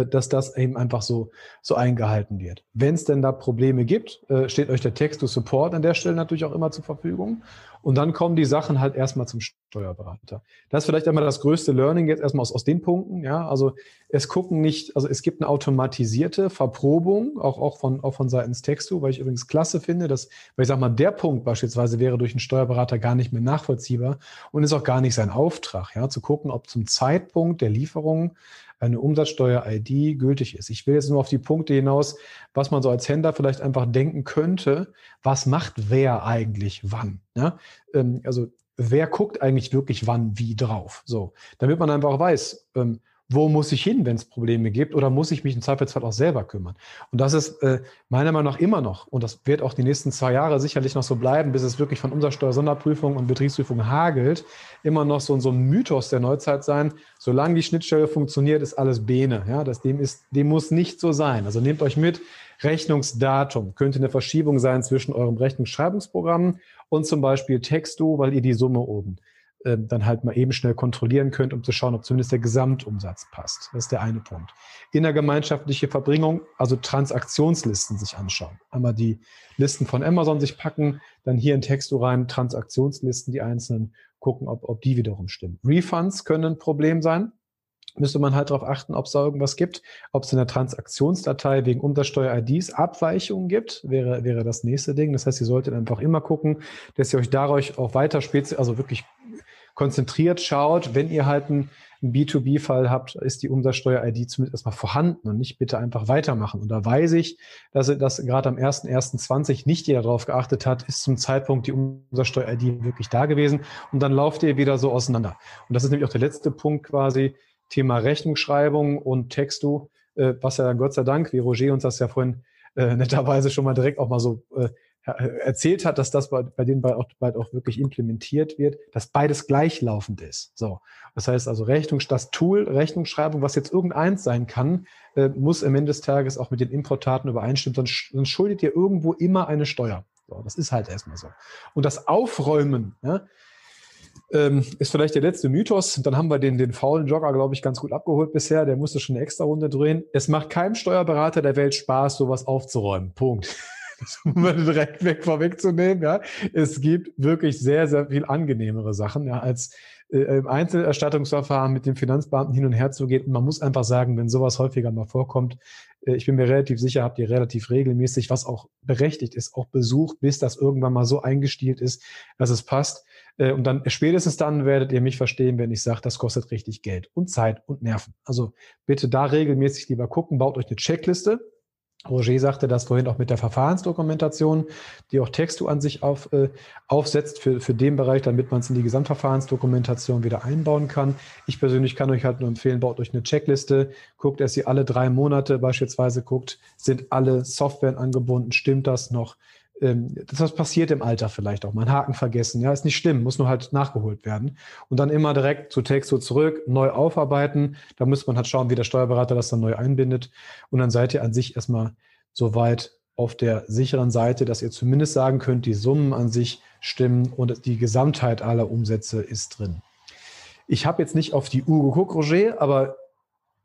dass das eben einfach so, so eingehalten wird. Wenn es denn da Probleme gibt, äh, steht euch der Text to Support an der Stelle natürlich auch immer zur Verfügung. Und dann kommen die Sachen halt erstmal zum Steuerberater. Das ist vielleicht einmal das größte Learning jetzt erstmal aus, aus den Punkten. Ja, also es gucken nicht, also es gibt eine automatisierte Verprobung, auch, auch von, auch von seitens Textu, weil ich übrigens klasse finde, dass, weil ich sag mal, der Punkt beispielsweise wäre durch einen Steuerberater gar nicht mehr nachvollziehbar und ist auch gar nicht sein Auftrag, ja, zu gucken, ob zum Zeitpunkt der Lieferung eine Umsatzsteuer-ID gültig ist. Ich will jetzt nur auf die Punkte hinaus, was man so als Händler vielleicht einfach denken könnte, was macht wer eigentlich wann? Ja? Ähm, also wer guckt eigentlich wirklich wann wie drauf? So, damit man einfach weiß, ähm, wo muss ich hin, wenn es Probleme gibt, oder muss ich mich im Zweifelsfall auch selber kümmern? Und das ist äh, meiner Meinung nach immer noch, und das wird auch die nächsten zwei Jahre sicherlich noch so bleiben, bis es wirklich von Umsatzsteuer-Sonderprüfung und Betriebsprüfung hagelt, immer noch so, so ein Mythos der Neuzeit sein. Solange die Schnittstelle funktioniert, ist alles Bene. Ja, das, dem, ist, dem muss nicht so sein. Also nehmt euch mit, Rechnungsdatum könnte eine Verschiebung sein zwischen eurem Rechnungsschreibungsprogramm und zum Beispiel Texto, weil ihr die Summe oben dann halt mal eben schnell kontrollieren könnt, um zu schauen, ob zumindest der Gesamtumsatz passt. Das ist der eine Punkt. Innergemeinschaftliche Verbringung, also Transaktionslisten sich anschauen. Einmal die Listen von Amazon sich packen, dann hier in Texto rein, Transaktionslisten, die einzelnen, gucken, ob, ob die wiederum stimmen. Refunds können ein Problem sein. Müsste man halt darauf achten, ob es da irgendwas gibt, ob es in der Transaktionsdatei wegen Umsatzsteuer-IDs Abweichungen gibt, wäre, wäre das nächste Ding. Das heißt, ihr solltet einfach immer gucken, dass ihr euch dadurch auch weiter also wirklich konzentriert schaut, wenn ihr halt einen, B2B-Fall habt, ist die Umsatzsteuer-ID zumindest erstmal vorhanden und nicht bitte einfach weitermachen. Und da weiß ich, dass, dass gerade am 1.1.20 nicht jeder darauf geachtet hat, ist zum Zeitpunkt die Umsatzsteuer-ID wirklich da gewesen und dann lauft ihr wieder so auseinander. Und das ist nämlich auch der letzte Punkt quasi, Thema Rechnungsschreibung und Textu, äh, was ja Gott sei Dank, wie Roger uns das ja vorhin äh, *laughs* netterweise schon mal direkt auch mal so äh, erzählt hat, dass das bei, bei denen bald auch, bald auch wirklich implementiert wird, dass beides gleichlaufend ist. So, das heißt also Rechnung, das Tool Rechnungsschreibung, was jetzt irgendeins sein kann, äh, muss am Ende des Tages auch mit den Importdaten übereinstimmen, sonst, sonst schuldet ihr irgendwo immer eine Steuer. So, das ist halt erstmal so. Und das Aufräumen, ja, ähm, ist vielleicht der letzte Mythos. Dann haben wir den, den faulen Jogger, glaube ich, ganz gut abgeholt bisher. Der musste schon eine extra Runde drehen. Es macht keinem Steuerberater der Welt Spaß, sowas aufzuräumen. Punkt. *laughs* *laughs* um direkt weg vorwegzunehmen, ja. Es gibt wirklich sehr, sehr viel angenehmere Sachen, ja, als äh, im Einzelerstattungsverfahren mit dem Finanzbeamten hin und her zu gehen. Und man muss einfach sagen, wenn sowas häufiger mal vorkommt, äh, ich bin mir relativ sicher, habt ihr relativ regelmäßig, was auch berechtigt ist, auch besucht, bis das irgendwann mal so eingestielt ist, dass es passt. Äh, und dann spätestens dann werdet ihr mich verstehen, wenn ich sage, das kostet richtig Geld und Zeit und Nerven. Also bitte da regelmäßig lieber gucken, baut euch eine Checkliste Roger sagte das vorhin auch mit der Verfahrensdokumentation, die auch Textu an sich auf, äh, aufsetzt für, für den Bereich, damit man es in die Gesamtverfahrensdokumentation wieder einbauen kann. Ich persönlich kann euch halt nur empfehlen, baut euch eine Checkliste, guckt, dass ihr alle drei Monate beispielsweise guckt, sind alle Softwaren angebunden, stimmt das noch? Ähm, das passiert im Alter vielleicht auch mal. Ein Haken vergessen, ja, ist nicht schlimm, muss nur halt nachgeholt werden. Und dann immer direkt zu Texto zurück, neu aufarbeiten. Da muss man halt schauen, wie der Steuerberater das dann neu einbindet. Und dann seid ihr an sich erstmal soweit auf der sicheren Seite, dass ihr zumindest sagen könnt, die Summen an sich stimmen und die Gesamtheit aller Umsätze ist drin. Ich habe jetzt nicht auf die Uhr geguckt, Roger, aber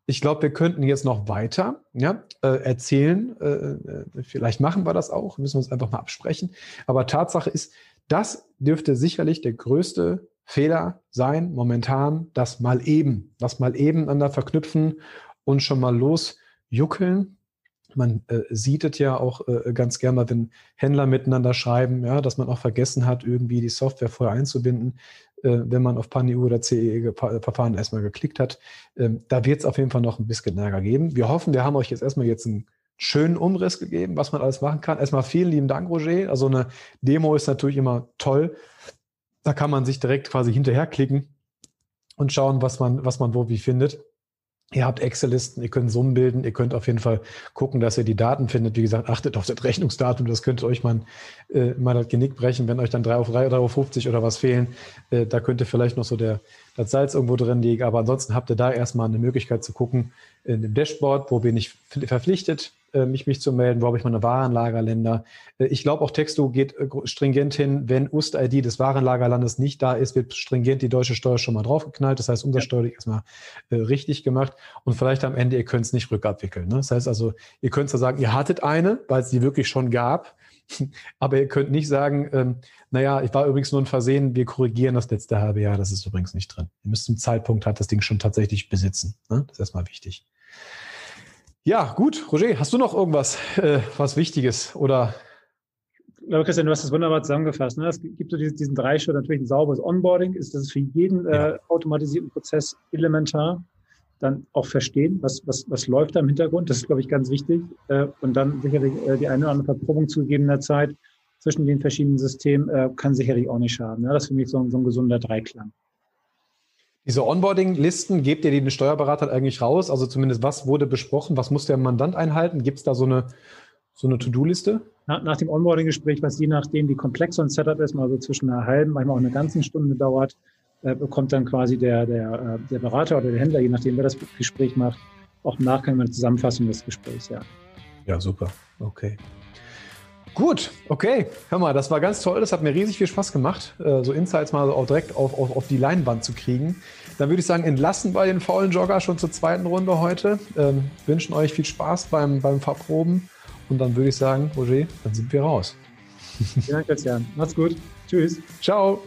ich glaube, wir könnten jetzt noch weiter ja, äh, erzählen. Äh, äh, vielleicht machen wir das auch, müssen wir uns einfach mal absprechen. Aber Tatsache ist, das dürfte sicherlich der größte Fehler sein, momentan, das mal eben, das mal eben einander verknüpfen und schon mal losjuckeln. Man äh, sieht es ja auch äh, ganz gerne wenn Händler miteinander schreiben, ja, dass man auch vergessen hat, irgendwie die Software vorher einzubinden wenn man auf PANIU oder CE-Verfahren erstmal geklickt hat. Ähm, da wird es auf jeden Fall noch ein bisschen Ärger geben. Wir hoffen, wir haben euch jetzt erstmal jetzt einen schönen Umriss gegeben, was man alles machen kann. Erstmal vielen lieben Dank, Roger. Also eine Demo ist natürlich immer toll. Da kann man sich direkt quasi hinterherklicken und schauen, was man, was man wo wie findet. Ihr habt Excel-Listen, ihr könnt Summen bilden, ihr könnt auf jeden Fall gucken, dass ihr die Daten findet. Wie gesagt, achtet auf das Rechnungsdatum, das könnte euch mal, äh, mal das Genick brechen, wenn euch dann 3 auf 3, 3 auf 50 oder was fehlen. Äh, da könnte vielleicht noch so der, das Salz irgendwo drin liegen. Aber ansonsten habt ihr da erstmal eine Möglichkeit zu gucken in dem Dashboard, wo bin ich verpflichtet, mich, mich zu melden, wo habe ich meine Warenlagerländer. Äh, ich glaube auch Texto geht äh, stringent hin, wenn UST-ID des Warenlagerlandes nicht da ist, wird stringent die deutsche Steuer schon mal draufgeknallt. Das heißt, umsatzsteuerlich ja. erstmal äh, richtig gemacht und vielleicht am Ende, ihr könnt es nicht rückabwickeln. Ne? Das heißt also, ihr könnt zwar sagen, ihr hattet eine, weil es die wirklich schon gab, *laughs* aber ihr könnt nicht sagen, ähm, naja, ich war übrigens nur ein Versehen, wir korrigieren das letzte halbe Jahr, das ist übrigens nicht drin. Ihr müsst zum Zeitpunkt halt das Ding schon tatsächlich besitzen. Ne? Das ist erstmal wichtig. Ja, gut. Roger, hast du noch irgendwas, äh, was Wichtiges oder? Ich glaube, Christian, du hast das wunderbar zusammengefasst. Ne? Es gibt so diesen, diesen drei Schritt. Natürlich ein sauberes Onboarding ist das für jeden äh, automatisierten Prozess elementar. Dann auch verstehen, was, was, was läuft da im Hintergrund. Das ist, glaube ich, ganz wichtig. Äh, und dann sicherlich äh, die eine oder andere Verprobung zu gegebener Zeit zwischen den verschiedenen Systemen äh, kann sicherlich auch nicht schaden. Ne? Das ist für mich so, so ein gesunder Dreiklang. Diese Onboarding-Listen, gebt ihr den Steuerberater eigentlich raus? Also zumindest, was wurde besprochen? Was muss der Mandant einhalten? Gibt es da so eine, so eine To-Do-Liste? Nach, nach dem Onboarding-Gespräch, was je nachdem, wie komplex so ein Setup ist, mal so zwischen einer halben, manchmal auch einer ganzen Stunde dauert, äh, bekommt dann quasi der, der, äh, der Berater oder der Händler, je nachdem, wer das Gespräch macht, auch im Nachgang eine Zusammenfassung des Gesprächs, ja. Ja, super. Okay. Gut, okay. Hör mal, das war ganz toll. Das hat mir riesig viel Spaß gemacht, äh, so Insights mal auch direkt auf, auf, auf die Leinwand zu kriegen. Dann würde ich sagen, entlassen bei den faulen Jogger schon zur zweiten Runde heute. Ähm, wünschen euch viel Spaß beim, beim Verproben. Und dann würde ich sagen, Roger, dann sind wir raus. Vielen Dank, Christian. Macht's gut. Tschüss. Ciao.